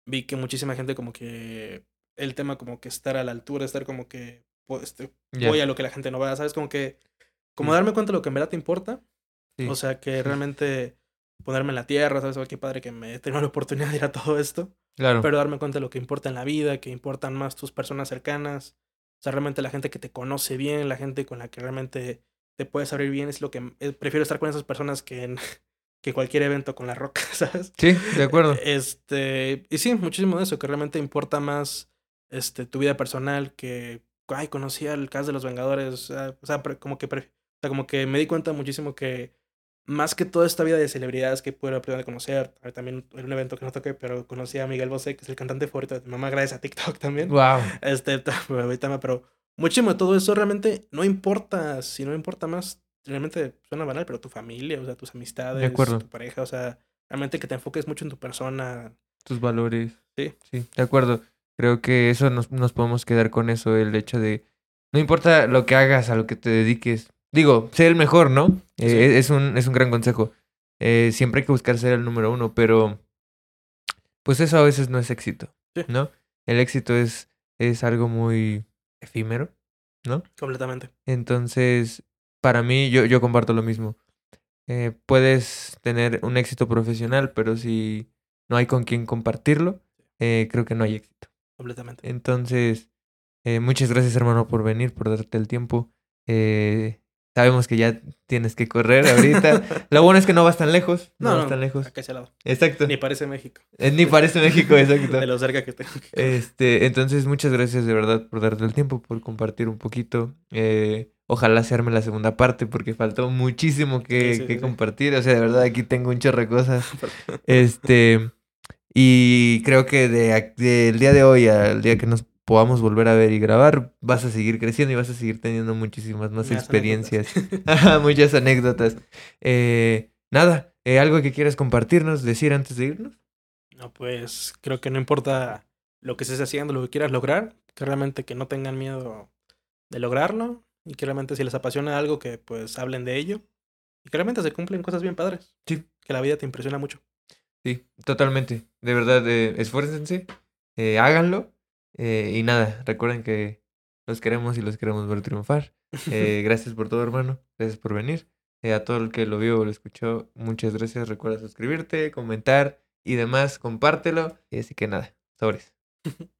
vi que muchísima gente como que, el tema como que estar a la altura, estar como que, pues, este, voy a lo que la gente no vea, ¿sabes? Como que, como Sí. darme cuenta de lo que en verdad te importa. Sí. O sea, que realmente ponerme en la tierra, ¿sabes? Qué padre que me he tenido la oportunidad de ir a todo esto Claro. pero darme cuenta de lo que importa en la vida, que importan más tus personas cercanas, o sea, realmente la gente que te conoce bien, la gente con la que realmente te puedes abrir bien, es lo que eh, prefiero estar con esas personas que en que cualquier evento con la roca, ¿sabes? Sí, de acuerdo. Este, y sí, muchísimo de eso, que realmente importa más este tu vida personal que ay, conocí al cast de los Vengadores, o sea, como que o sea, como que me di cuenta muchísimo que más que toda esta vida de celebridades que pude aprender a conocer, ver, también en un evento que no toqué, pero conocí a Miguel Bosé, que es el cantante favorito de mi mamá, gracias a TikTok también. Wow. Este, pero muchísimo de todo eso realmente no importa, si no importa más, realmente suena banal, pero tu familia, o sea, tus amistades, tu pareja, o sea, realmente que te enfoques mucho en tu persona. Tus valores. Sí. Sí, de acuerdo. Creo que eso nos, nos podemos quedar con eso, el hecho de no importa lo que hagas, a lo que te dediques. Digo, ser el mejor, ¿no? Eh, es, un, es un gran consejo. Eh, siempre hay que buscar ser el número uno, pero pues eso a veces no es éxito, Sí. ¿no? El éxito es, es algo muy efímero, ¿no? Completamente. Entonces, para mí, yo, yo comparto lo mismo. Eh, puedes tener un éxito profesional, pero si no hay con quién compartirlo, eh, creo que no hay éxito. Completamente. Entonces, eh, muchas gracias hermano por venir, por darte el tiempo. Eh, sabemos que ya tienes que correr ahorita. Lo bueno es que no vas tan lejos. No, No, vas tan lejos. Acá lado. Exacto. Ni parece México. Eh, Ni parece México, exacto. De lo cerca que tengo. Este, entonces, muchas gracias de verdad por darte el tiempo, por compartir un poquito. Eh, ojalá se arme la segunda parte porque faltó muchísimo que, Sí, sí, que sí. compartir. O sea, de verdad aquí tengo un chorro de cosas. Este, y creo que de, ac- del día de hoy al día que nos podamos volver a ver y grabar, vas a seguir creciendo y vas a seguir teniendo muchísimas más experiencias. anécdotas. Muchas anécdotas. Eh, nada, eh, algo que quieras compartirnos, decir antes de irnos. No, pues creo que no importa lo que estés haciendo, lo que quieras lograr, que realmente que no tengan miedo de lograrlo y que realmente si les apasiona algo que pues hablen de ello y que realmente se cumplen cosas bien padres. Sí. Que la vida te impresiona mucho. Sí, totalmente. De verdad, eh, esfuércense, eh, háganlo. Eh, y nada, recuerden que los queremos y los queremos ver triunfar. Eh, gracias por todo, hermano. Gracias por venir. Eh, a todo el que lo vio o lo escuchó, muchas gracias. Recuerda suscribirte, comentar y demás. Compártelo. Y así que nada, sobres.